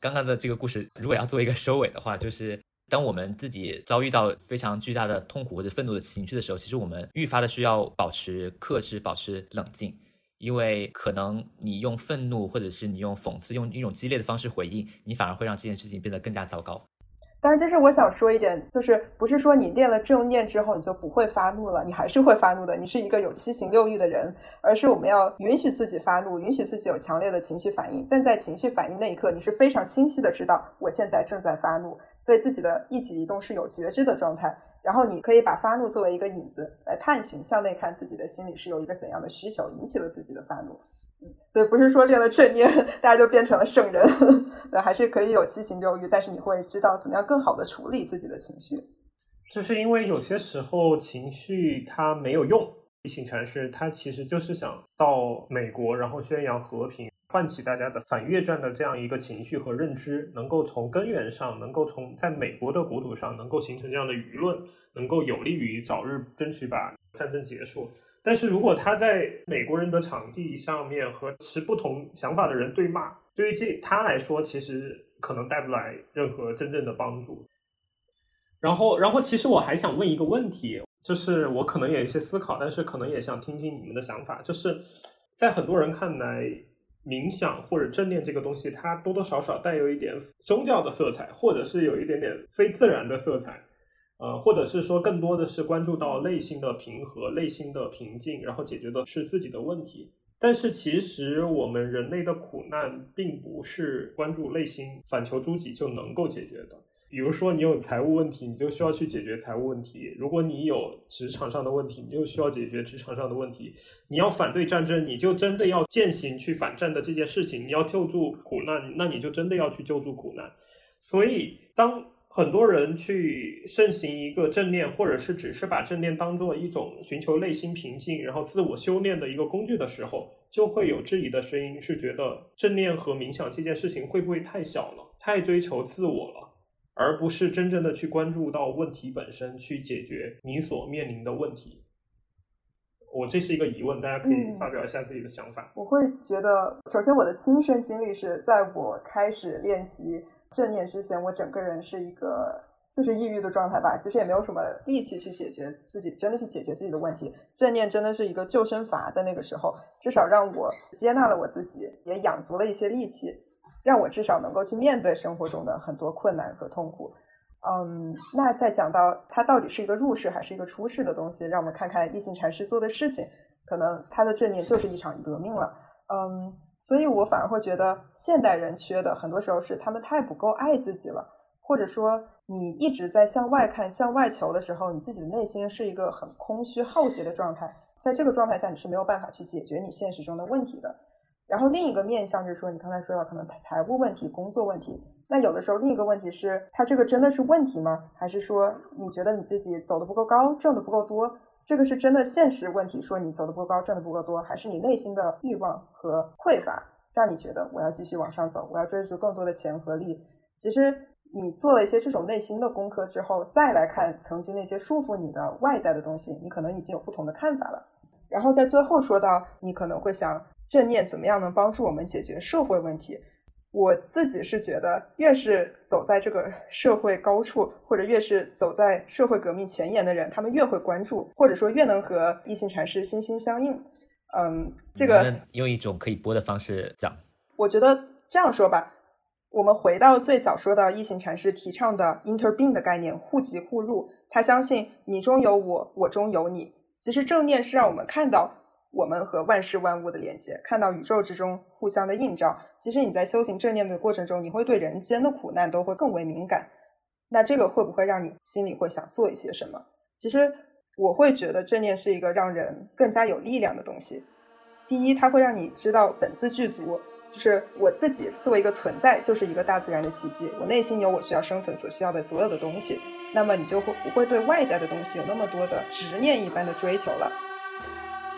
刚刚的这个故事，如果要做一个收尾的话，就是当我们自己遭遇到非常巨大的痛苦或者愤怒的情绪的时候，其实我们愈发的需要保持克制，保持冷静。因为可能你用愤怒，或者是你用讽刺，用一种激烈的方式回应，你反而会让这件事情变得更加糟糕。但是，这是我想说一点，就是不是说你练了正念之后你就不会发怒了，你还是会发怒的。你是一个有七情六欲的人，而是我们要允许自己发怒，允许自己有强烈的情绪反应。但在情绪反应那一刻，你是非常清晰的知道，我现在正在发怒，对自己的一举一动是有觉知的状态。然后你可以把发怒作为一个引子来探寻，向内看自己的心里是有一个怎样的需求引起了自己的发怒。所以，不是说练了正念 大家就变成了圣人，还是可以有七情六欲，但是你会知道怎么样更好的处理自己的情绪。就是因为有些时候情绪它没有用，一行禅师他其实就是想到美国，然后宣扬和平。唤起大家的反越战的这样一个情绪和认知，能够从根源上，能够从在美国的国土上，能够形成这样的舆论，能够有利于早日争取把战争结束。但是如果他在美国人的场地上面和持不同想法的人对骂，对于这他来说，其实可能带不来任何真正的帮助。然后，然后，其实我还想问一个问题，就是我可能有一些思考，但是可能也想听听你们的想法，就是在很多人看来。冥想或者正念这个东西，它多多少少带有一点宗教的色彩，或者是有一点点非自然的色彩，呃，或者是说更多的是关注到内心的平和、内心的平静，然后解决的是自己的问题。但是其实我们人类的苦难，并不是关注内心、反求诸己就能够解决的。比如说，你有财务问题，你就需要去解决财务问题；如果你有职场上的问题，你就需要解决职场上的问题。你要反对战争，你就真的要践行去反战的这件事情。你要救助苦难，那你就真的要去救助苦难。所以，当很多人去盛行一个正念，或者是只是把正念当做一种寻求内心平静，然后自我修炼的一个工具的时候，就会有质疑的声音，是觉得正念和冥想这件事情会不会太小了，太追求自我了，而不是真正的去关注到问题本身，去解决你所面临的问题。我这是一个疑问，大家可以发表一下自己的想法。我会觉得，首先我的亲身经历是在我开始练习。正念之前，我整个人是一个就是抑郁的状态吧，其实也没有什么力气去解决自己，真的是解决自己的问题。正念真的是一个救生筏，在那个时候，至少让我接纳了我自己，也养足了一些力气，让我至少能够去面对生活中的很多困难和痛苦。嗯，那再讲到它到底是一个入世还是一个出世的东西，让我们看看一行禅师做的事情，可能他的正念就是一场革命了。嗯。所以我反而会觉得，现代人缺的很多时候是他们太不够爱自己了，或者说你一直在向外看、向外求的时候，你自己的内心是一个很空虚、耗竭的状态。在这个状态下，你是没有办法去解决你现实中的问题的。然后另一个面向就是说，你刚才说到可能财务问题、工作问题，那有的时候另一个问题是，他这个真的是问题吗？还是说你觉得你自己走的不够高，挣的不够多？这个是真的现实问题，说你走的不够高，挣的不够多，还是你内心的欲望和匮乏，让你觉得我要继续往上走，我要追逐更多的钱和利。其实你做了一些这种内心的功课之后，再来看曾经那些束缚你的外在的东西，你可能已经有不同的看法了。然后在最后说到，你可能会想正念怎么样能帮助我们解决社会问题。我自己是觉得，越是走在这个社会高处，或者越是走在社会革命前沿的人，他们越会关注，或者说越能和一行禅师心心相印。嗯，这个用一种可以播的方式讲。我觉得这样说吧，我们回到最早说到一行禅师提倡的 interbeing 的概念，互即互入。他相信你中有我，我中有你。其实正念是让我们看到。我们和万事万物的连接，看到宇宙之中互相的映照。其实你在修行正念的过程中，你会对人间的苦难都会更为敏感。那这个会不会让你心里会想做一些什么？其实我会觉得正念是一个让人更加有力量的东西。第一，它会让你知道本自具足，就是我自己作为一个存在，就是一个大自然的奇迹。我内心有我需要生存所需要的所有的东西，那么你就会不会对外在的东西有那么多的执念一般的追求了。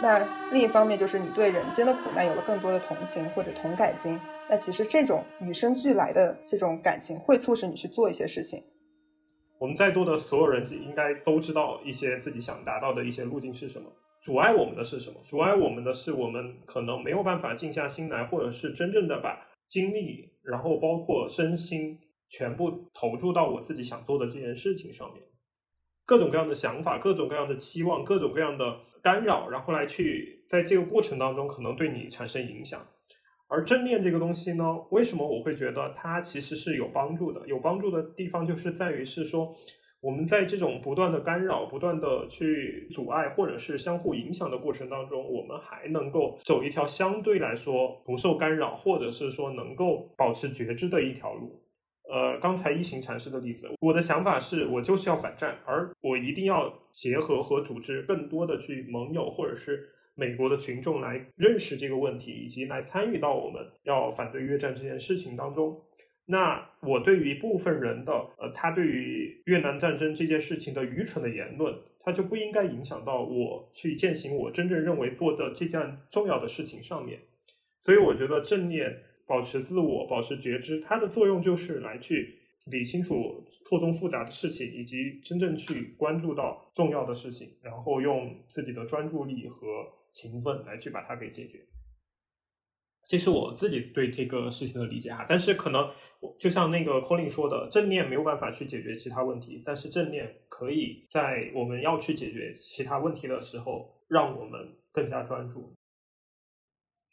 那另一方面，就是你对人间的苦难有了更多的同情或者同感心。那其实这种与生俱来的这种感情，会促使你去做一些事情。我们在座的所有人应该都知道一些自己想达到的一些路径是什么。阻碍我们的是什么？阻碍我们的是我们可能没有办法静下心来，或者是真正的把精力，然后包括身心，全部投注到我自己想做的这件事情上面。各种各样的想法，各种各样的期望，各种各样的干扰，然后来去在这个过程当中可能对你产生影响。而正念这个东西呢，为什么我会觉得它其实是有帮助的？有帮助的地方就是在于是说，我们在这种不断的干扰、不断的去阻碍或者是相互影响的过程当中，我们还能够走一条相对来说不受干扰，或者是说能够保持觉知的一条路。呃，刚才一行禅师的例子，我的想法是我就是要反战，而我一定要结合和组织更多的去盟友或者是美国的群众来认识这个问题，以及来参与到我们要反对越战这件事情当中。那我对于一部分人的呃，他对于越南战争这件事情的愚蠢的言论，他就不应该影响到我去践行我真正认为做的这件重要的事情上面。所以我觉得正念。保持自我，保持觉知，它的作用就是来去理清楚错综复杂的事情，以及真正去关注到重要的事情，然后用自己的专注力和勤奋来去把它给解决。这是我自己对这个事情的理解哈。但是可能就像那个 Colin 说的，正念没有办法去解决其他问题，但是正念可以在我们要去解决其他问题的时候，让我们更加专注。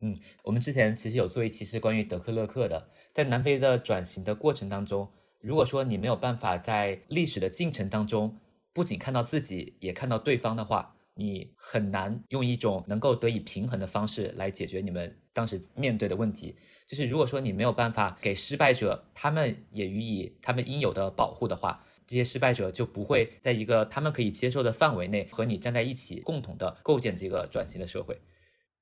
嗯，我们之前其实有做一期是关于德克勒克的，在南非的转型的过程当中，如果说你没有办法在历史的进程当中，不仅看到自己，也看到对方的话，你很难用一种能够得以平衡的方式来解决你们当时面对的问题。就是如果说你没有办法给失败者他们也予以他们应有的保护的话，这些失败者就不会在一个他们可以接受的范围内和你站在一起，共同的构建这个转型的社会。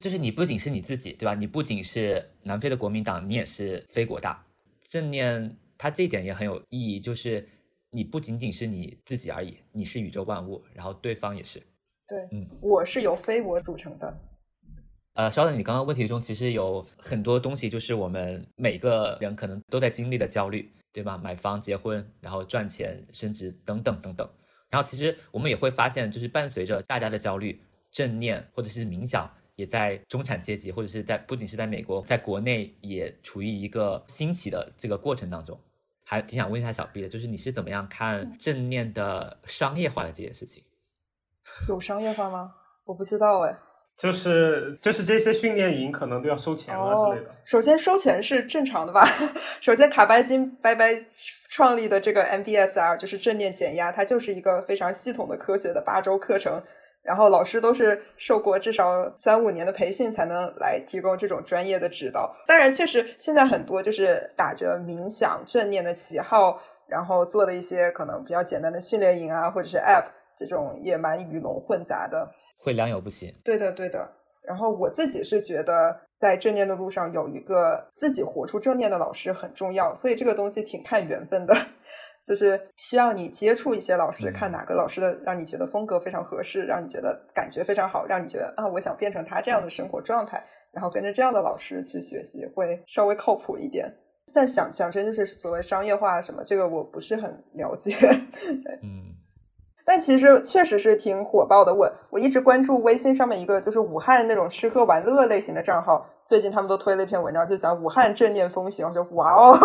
就是你不仅是你自己，对吧？你不仅是南非的国民党，你也是非国大。正念它这一点也很有意义，就是你不仅仅是你自己而已，你是宇宙万物，然后对方也是。对，嗯，我是由非我组成的。呃，稍等，你刚刚问题中其实有很多东西，就是我们每个人可能都在经历的焦虑，对吧？买房、结婚，然后赚钱、升职等等等等。然后其实我们也会发现，就是伴随着大家的焦虑，正念或者是冥想，也在中产阶级或者是在不仅是在美国，在国内也处于一个兴起的这个过程当中。还挺想问一下小 B 的，就是你是怎么样看正念的商业化的这件事情？有商业化吗？我不知道哎。就是就是这些训练营可能都要收钱了之类的。首先收钱是正常的吧？首先卡巴金拜拜创立的这个 MBSR 就是正念减压，它就是一个非常系统的科学的八周课程，然后老师都是受过至少三五年的培训才能来提供这种专业的指导。当然，确实现在很多就是打着冥想正念的旗号，然后做的一些可能比较简单的训练营啊，或者是 App 这种也蛮鱼龙混杂的。会良莠不齐，对的，对的。然后我自己是觉得，在正念的路上有一个自己活出正念的老师很重要，所以这个东西挺看缘分的，就是需要你接触一些老师，看哪个老师的让你觉得风格非常合适，让你觉得感觉非常好，让你觉得啊，我想变成他这样的生活状态，然后跟着这样的老师去学习，会稍微靠谱一点。但讲讲真，就是所谓商业化什么，这个我不是很了解。嗯。但其实确实是挺火爆的。我我一直关注微信上面一个就是武汉那种吃喝玩乐类型的账号，最近他们都推了一篇文章，就讲武汉正念风行。我就哇哦，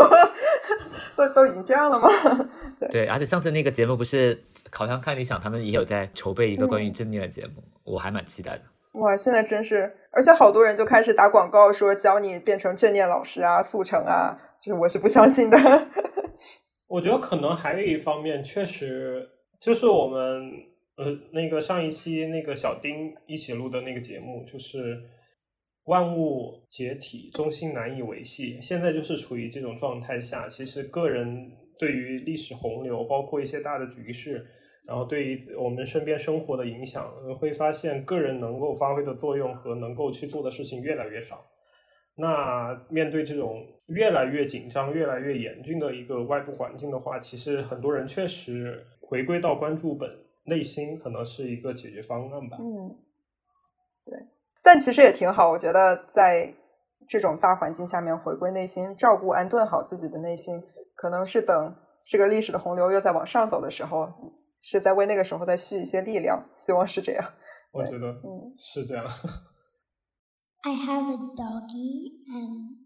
都都已经这样了吗？对，而且上次那个节目不是好像看理想他们也有在筹备一个关于正念的节目，我还蛮期待的。哇，现在真是，而且好多人就开始打广告说教你变成正念老师啊，速成啊，就是我是不相信的。我觉得可能还有一方面，确实。就是我们呃那个上一期那个小丁一起录的那个节目，就是万物解体，中心难以维系。现在就是处于这种状态下，其实个人对于历史洪流，包括一些大的局势，然后对于我们身边生活的影响，会发现个人能够发挥的作用和能够去做的事情越来越少。那面对这种越来越紧张、越来越严峻的一个外部环境的话，其实很多人确实。回归到关注本内心，可能是一个解决方案吧。嗯，对，但其实也挺好。我觉得在这种大环境下面，回归内心，照顾安顿好自己的内心，可能是等这个历史的洪流又在往上走的时候，是在为那个时候再蓄一些力量。希望是这样。我觉得，嗯，是这样。I have a doggy and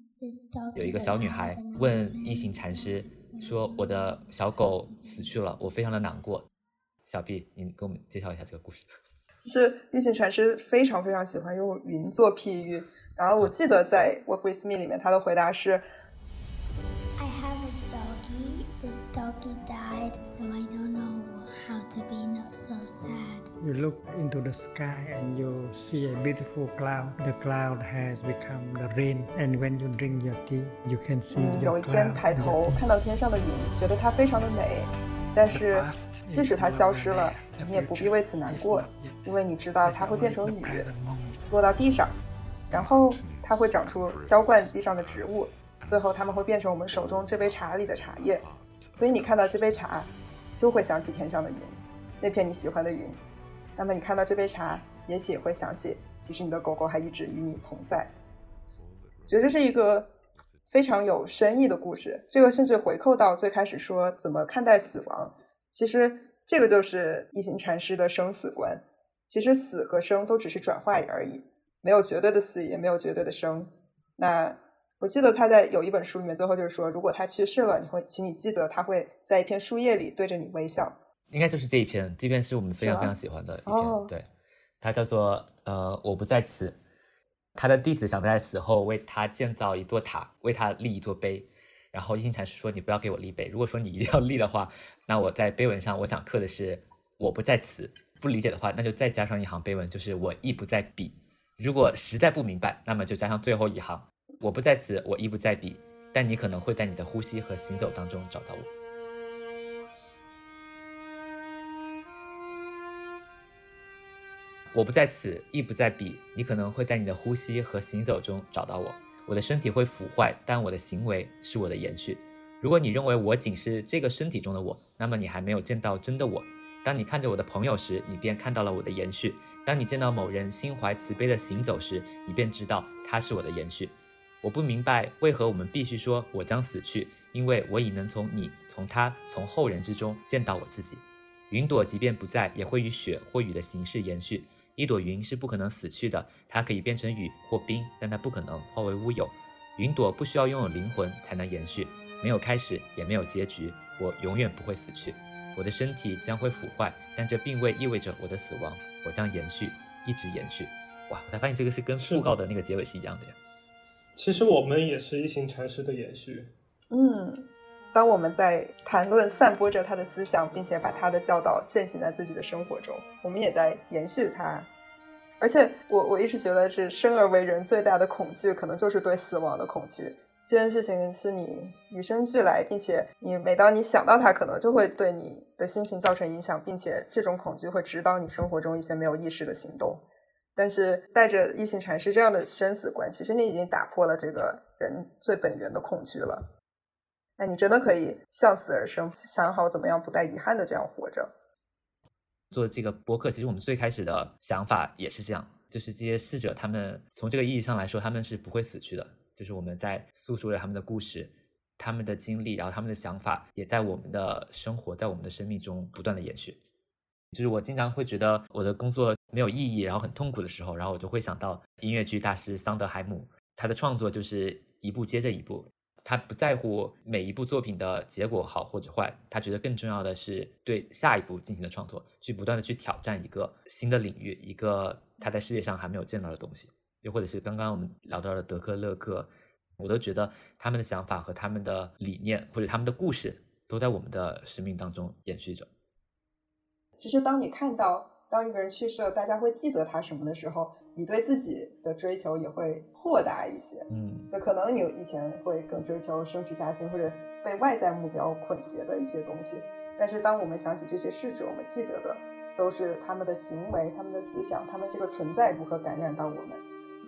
有一个小女孩问一行禅师说：“我的小狗死去了，我非常的难过。”小 B，你给我们介绍一下这个故事。就是一行禅师非常非常喜欢用云做譬喻，然后我记得在《Work with Me》里面，他的回答是。You look into the sky and you see a beautiful cloud. The cloud has become the rain. And when you drink your tea, you can see 有一天抬头看到天上的云，觉得它非常的美。但是即使它消失了，你也不必为此难过，因为你知道它会变成雨，落到地上，然后它会长出浇灌地上的植物，最后它们会变成我们手中这杯茶里的茶叶。所以你看到这杯茶，就会想起天上的云，那片你喜欢的云。那么你看到这杯茶，也许也会想起，其实你的狗狗还一直与你同在。觉得这是一个非常有深意的故事。这个甚至回扣到最开始说怎么看待死亡。其实这个就是一行禅师的生死观。其实死和生都只是转化而已，没有绝对的死，也没有绝对的生。那我记得他在有一本书里面，最后就是说，如果他去世了，你会，请你记得他会在一片树叶里对着你微笑。应该就是这一篇，这篇是我们非常非常喜欢的一篇，对，它叫做呃我不在此，他的弟子想在死后为他建造一座塔，为他立一座碑，然后一心禅师说你不要给我立碑，如果说你一定要立的话，那我在碑文上我想刻的是我不在此，不理解的话那就再加上一行碑文，就是我亦不在彼，如果实在不明白，那么就加上最后一行我不在此，我亦不在彼，但你可能会在你的呼吸和行走当中找到我。我不在此，亦不在彼。你可能会在你的呼吸和行走中找到我。我的身体会腐坏，但我的行为是我的延续。如果你认为我仅是这个身体中的我，那么你还没有见到真的我。当你看着我的朋友时，你便看到了我的延续；当你见到某人心怀慈悲的行走时，你便知道他是我的延续。我不明白为何我们必须说我将死去，因为我已能从你、从他、从后人之中见到我自己。云朵即便不在，也会以雪或雨的形式延续。一朵云是不可能死去的，它可以变成雨或冰，但它不可能化为乌有。云朵不需要拥有灵魂才能延续。没有开始，也没有结局。我永远不会死去，我的身体将会腐坏，但这并未意味着我的死亡。我将延续，一直延续。哇！我才发现这个是跟讣告的那个结尾是一样的呀。其实我们也是一行禅师的延续。嗯，当我们在谈论、散播着他的思想，并且把他的教导践行在自己的生活中，我们也在延续他。而且，我我一直觉得，是生而为人最大的恐惧，可能就是对死亡的恐惧。这件事情是你与生俱来，并且你每当你想到它，可能就会对你的心情造成影响，并且这种恐惧会指导你生活中一些没有意识的行动。但是带着异性禅师这样的生死观，其实你已经打破了这个人最本源的恐惧了。那你真的可以向死而生，想好怎么样不带遗憾的这样活着。做这个播客，其实我们最开始的想法也是这样，就是这些逝者，他们从这个意义上来说，他们是不会死去的。就是我们在诉说着他们的故事，他们的经历，然后他们的想法也在我们的生活，在我们的生命中不断的延续。就是我经常会觉得我的工作没有意义，然后很痛苦的时候，然后我就会想到音乐剧大师桑德海姆，他的创作就是一步接着一步，他不在乎每一部作品的结果好或者坏，他觉得更重要的是对下一步进行的创作，去不断的去挑战一个新的领域，一个他在世界上还没有见到的东西。又或者是刚刚我们聊到了德克勒克，我都觉得他们的想法和他们的理念或者他们的故事都在我们的生命当中延续着。其实，当你看到当一个人去世了，大家会记得他什么的时候，你对自己的追求也会豁达一些。嗯，就可能你以前会更追求升职加薪或者被外在目标捆挟的一些东西，但是当我们想起这些逝者，我们记得的都是他们的行为、他们的思想、他们这个存在如何感染到我们。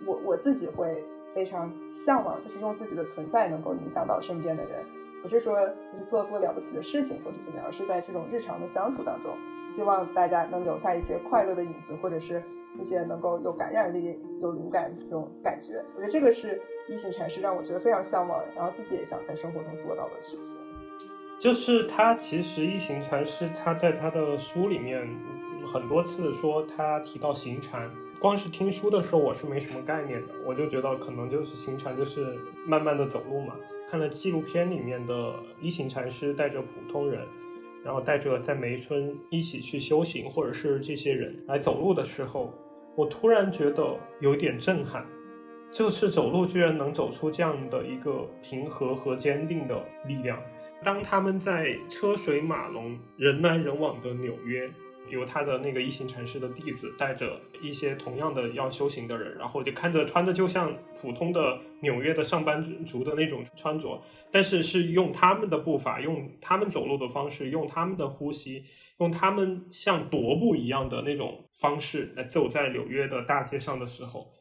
我我自己会非常向往，就是用自己的存在能够影响到身边的人，不是说就是做多了不起的事情或者怎么样，而是在这种日常的相处当中，希望大家能留下一些快乐的影子，或者是一些能够有感染力、有灵感这种感觉。我觉得这个是一行禅师让我觉得非常向往，然后自己也想在生活中做到的事情。就是他其实一行禅师他在他的书里面很多次说他提到行禅。光是听书的时候，我是没什么概念的，我就觉得可能就是行禅，就是慢慢的走路嘛。看了纪录片里面的一行禅师带着普通人，然后带着在梅村一起去修行，或者是这些人来走路的时候，我突然觉得有点震撼，就是走路居然能走出这样的一个平和和坚定的力量。当他们在车水马龙、人来人往的纽约。由他的那个一行禅师的弟子带着一些同样的要修行的人，然后就看着穿的就像普通的纽约的上班族的那种穿着，但是是用他们的步伐，用他们走路的方式，用他们的呼吸，用他们像踱步一样的那种方式来走在纽约的大街上的时候，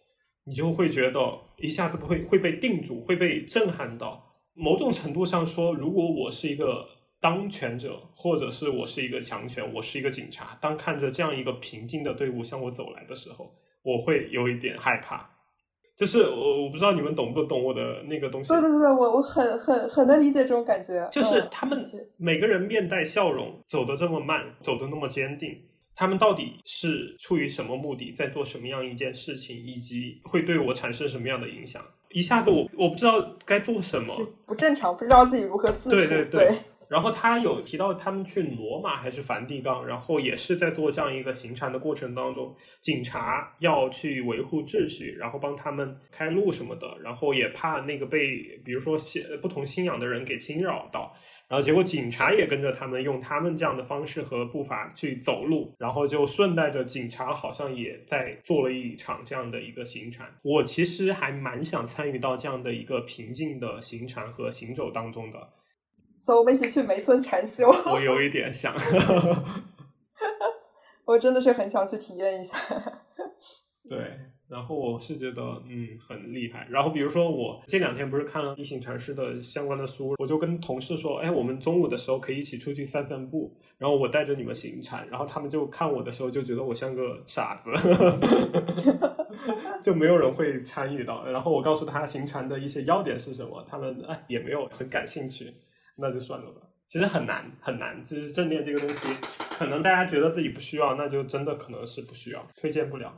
你就会觉得一下子会会被定住，会被震撼到。某种程度上说，如果我是一个。当权者，或者是我是一个强权，我是一个警察。当看着这样一个平静的队伍向我走来的时候，我会有一点害怕。就是我，我不知道你们懂不懂我的那个东西。对对对，我我很很很能理解这种感觉。就是他们每个人面带笑容，走得这么慢，走得那么坚定，他们到底是出于什么目的，在做什么样一件事情，以及会对我产生什么样的影响？一下子我我不知道该做什么，不正常，不知道自己如何自处。对对对。然后他有提到他们去罗马还是梵蒂冈，然后也是在做这样一个行禅的过程当中，警察要去维护秩序，然后帮他们开路什么的，然后也怕那个被比如说信不同信仰的人给侵扰到，然后结果警察也跟着他们用他们这样的方式和步伐去走路，然后就顺带着警察好像也在做了一场这样的一个行禅。我其实还蛮想参与到这样的一个平静的行禅和行走当中的。走，我们一起去梅村禅修。我有一点想，我真的是很想去体验一下。对，然后我是觉得，嗯，很厉害。然后比如说我这两天不是看了一行禅师的相关的书，我就跟同事说，哎，我们中午的时候可以一起出去散散步。然后我带着你们行禅，然后他们就看我的时候就觉得我像个傻子，就没有人会参与到。然后我告诉他行禅的一些要点是什么，他们哎也没有很感兴趣，那就算了吧。其实很难很难，其实正念这个东西，可能大家觉得自己不需要，那就真的可能是不需要，推荐不了。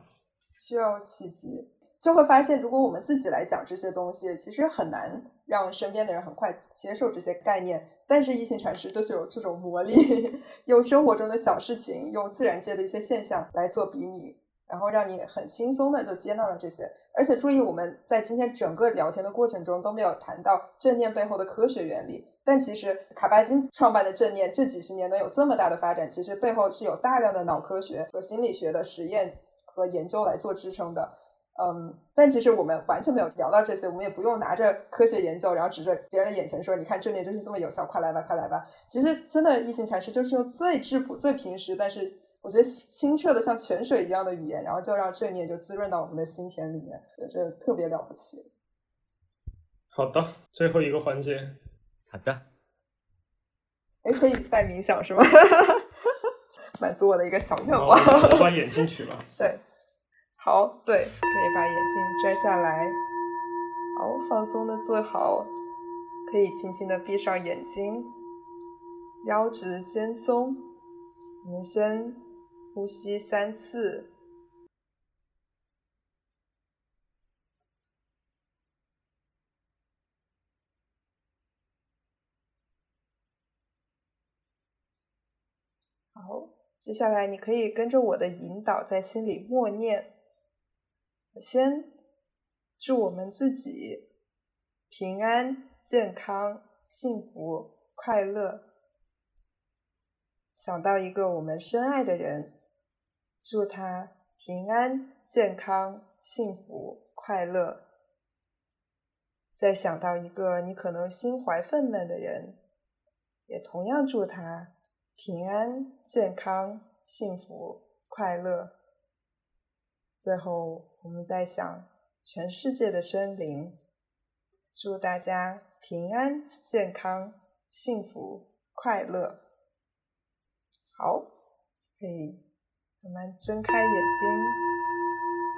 需要契机，就会发现，如果我们自己来讲这些东西，其实很难让身边的人很快接受这些概念。但是一行禅师就是有这种魔力，用生活中的小事情，用自然界的一些现象来做比拟，然后让你很轻松的就接纳了这些。而且注意，我们在今天整个聊天的过程中都没有谈到正念背后的科学原理。但其实卡巴金创办的正念这几十年能有这么大的发展，其实背后是有大量的脑科学和心理学的实验。和研究来做支撑的，嗯，但其实我们完全没有聊到这些，我们也不用拿着科学研究，然后指着别人的眼前说：“你看正念就是这么有效，快来吧，快来吧。”其实真的一行禅师就是用最质朴、最平时，但是我觉得清澈的像泉水一样的语言，然后就让正念就滋润到我们的心田里面，这特别了不起。好的，最后一个环节，好的，哎，可以带冥想是吗？满足我的一个小愿望。我把眼镜取了。对，好，对，可以把眼镜摘下来。好，放松的坐好，可以轻轻的闭上眼睛，腰直肩松。我们先呼吸三次。好。接下来，你可以跟着我的引导，在心里默念。先祝我们自己平安、健康、幸福、快乐。想到一个我们深爱的人，祝他平安、健康、幸福、快乐。再想到一个你可能心怀愤懑的人，也同样祝他。平安、健康、幸福、快乐。最后，我们在想全世界的生灵，祝大家平安、健康、幸福、快乐。好，可以慢慢睁开眼睛。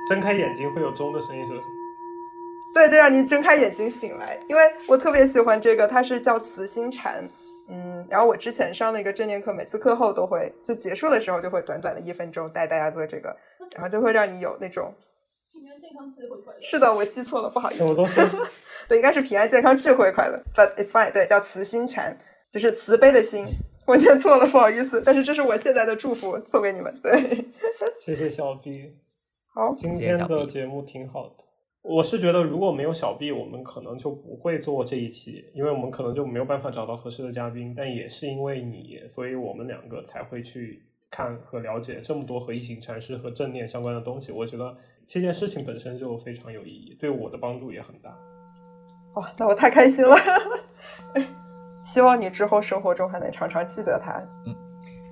睁开眼睛会有钟的声音，是不是？对，就让你睁开眼睛醒来。因为我特别喜欢这个，它是叫慈心禅。嗯，然后我之前上了一个正念课，每次课后都会就结束的时候就会短短的一分钟带大家做这个，然后就会让你有那种平安健康智慧快乐。是的，我记错了，不好意思。我都是对，应该是平安健康智慧快乐，but it's fine。对，叫慈心禅，就是慈悲的心。我念错了，不好意思。但是这是我现在的祝福，送给你们。对，谢谢小 B。好，今天的节目挺好的。我是觉得，如果没有小 B，我们可能就不会做这一期，因为我们可能就没有办法找到合适的嘉宾。但也是因为你，所以我们两个才会去看和了解这么多和一行禅师和正念相关的东西。我觉得这件事情本身就非常有意义，对我的帮助也很大。哇，那我太开心了！希望你之后生活中还能常常记得他。嗯，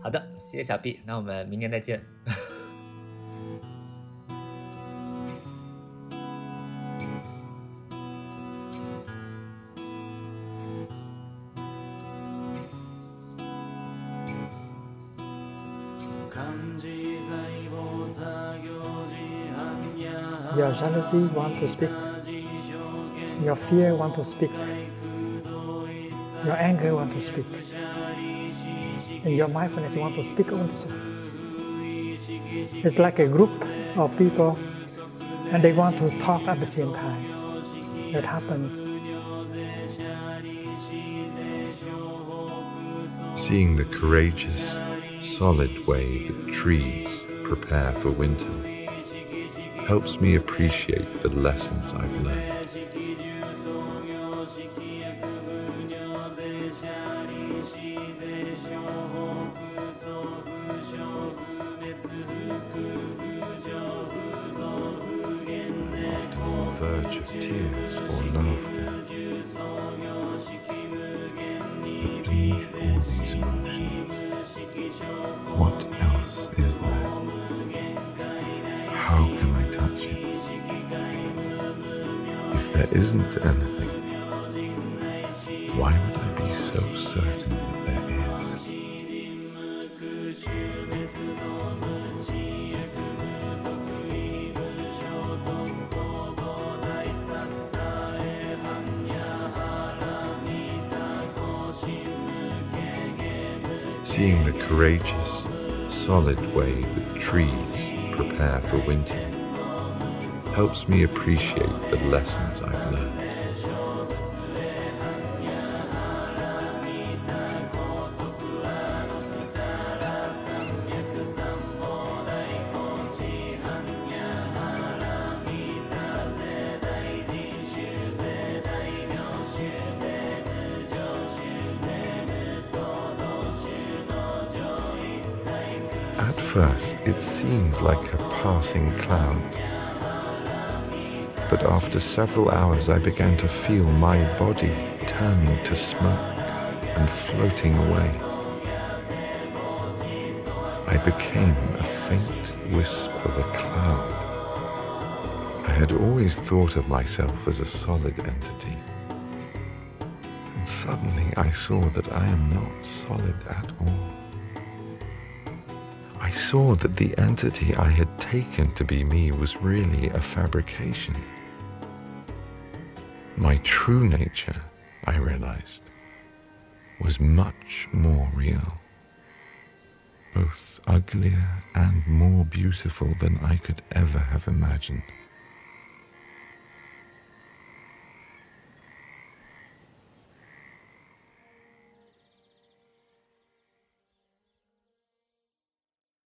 好的，谢谢小 B，那我们明年再见。Your jealousy want to speak. Your fear want to speak. Your anger want to speak. And your mindfulness want to speak also. It's like a group of people and they want to talk at the same time. It happens. Seeing the courageous, solid way that trees prepare for winter helps me appreciate the lessons I've learned. beneath all these emotions. What else is there? How can I touch it? If there isn't anything, why would I be so certain Seeing the courageous, solid way that trees prepare for winter helps me appreciate the lessons I've learned. First, it seemed like a passing cloud. But after several hours, I began to feel my body turning to smoke and floating away. I became a faint wisp of a cloud. I had always thought of myself as a solid entity. And suddenly I saw that I am not solid at all. Saw that the entity I had taken to be me was really a fabrication. My true nature, I realized, was much more real, both uglier and more beautiful than I could ever have imagined.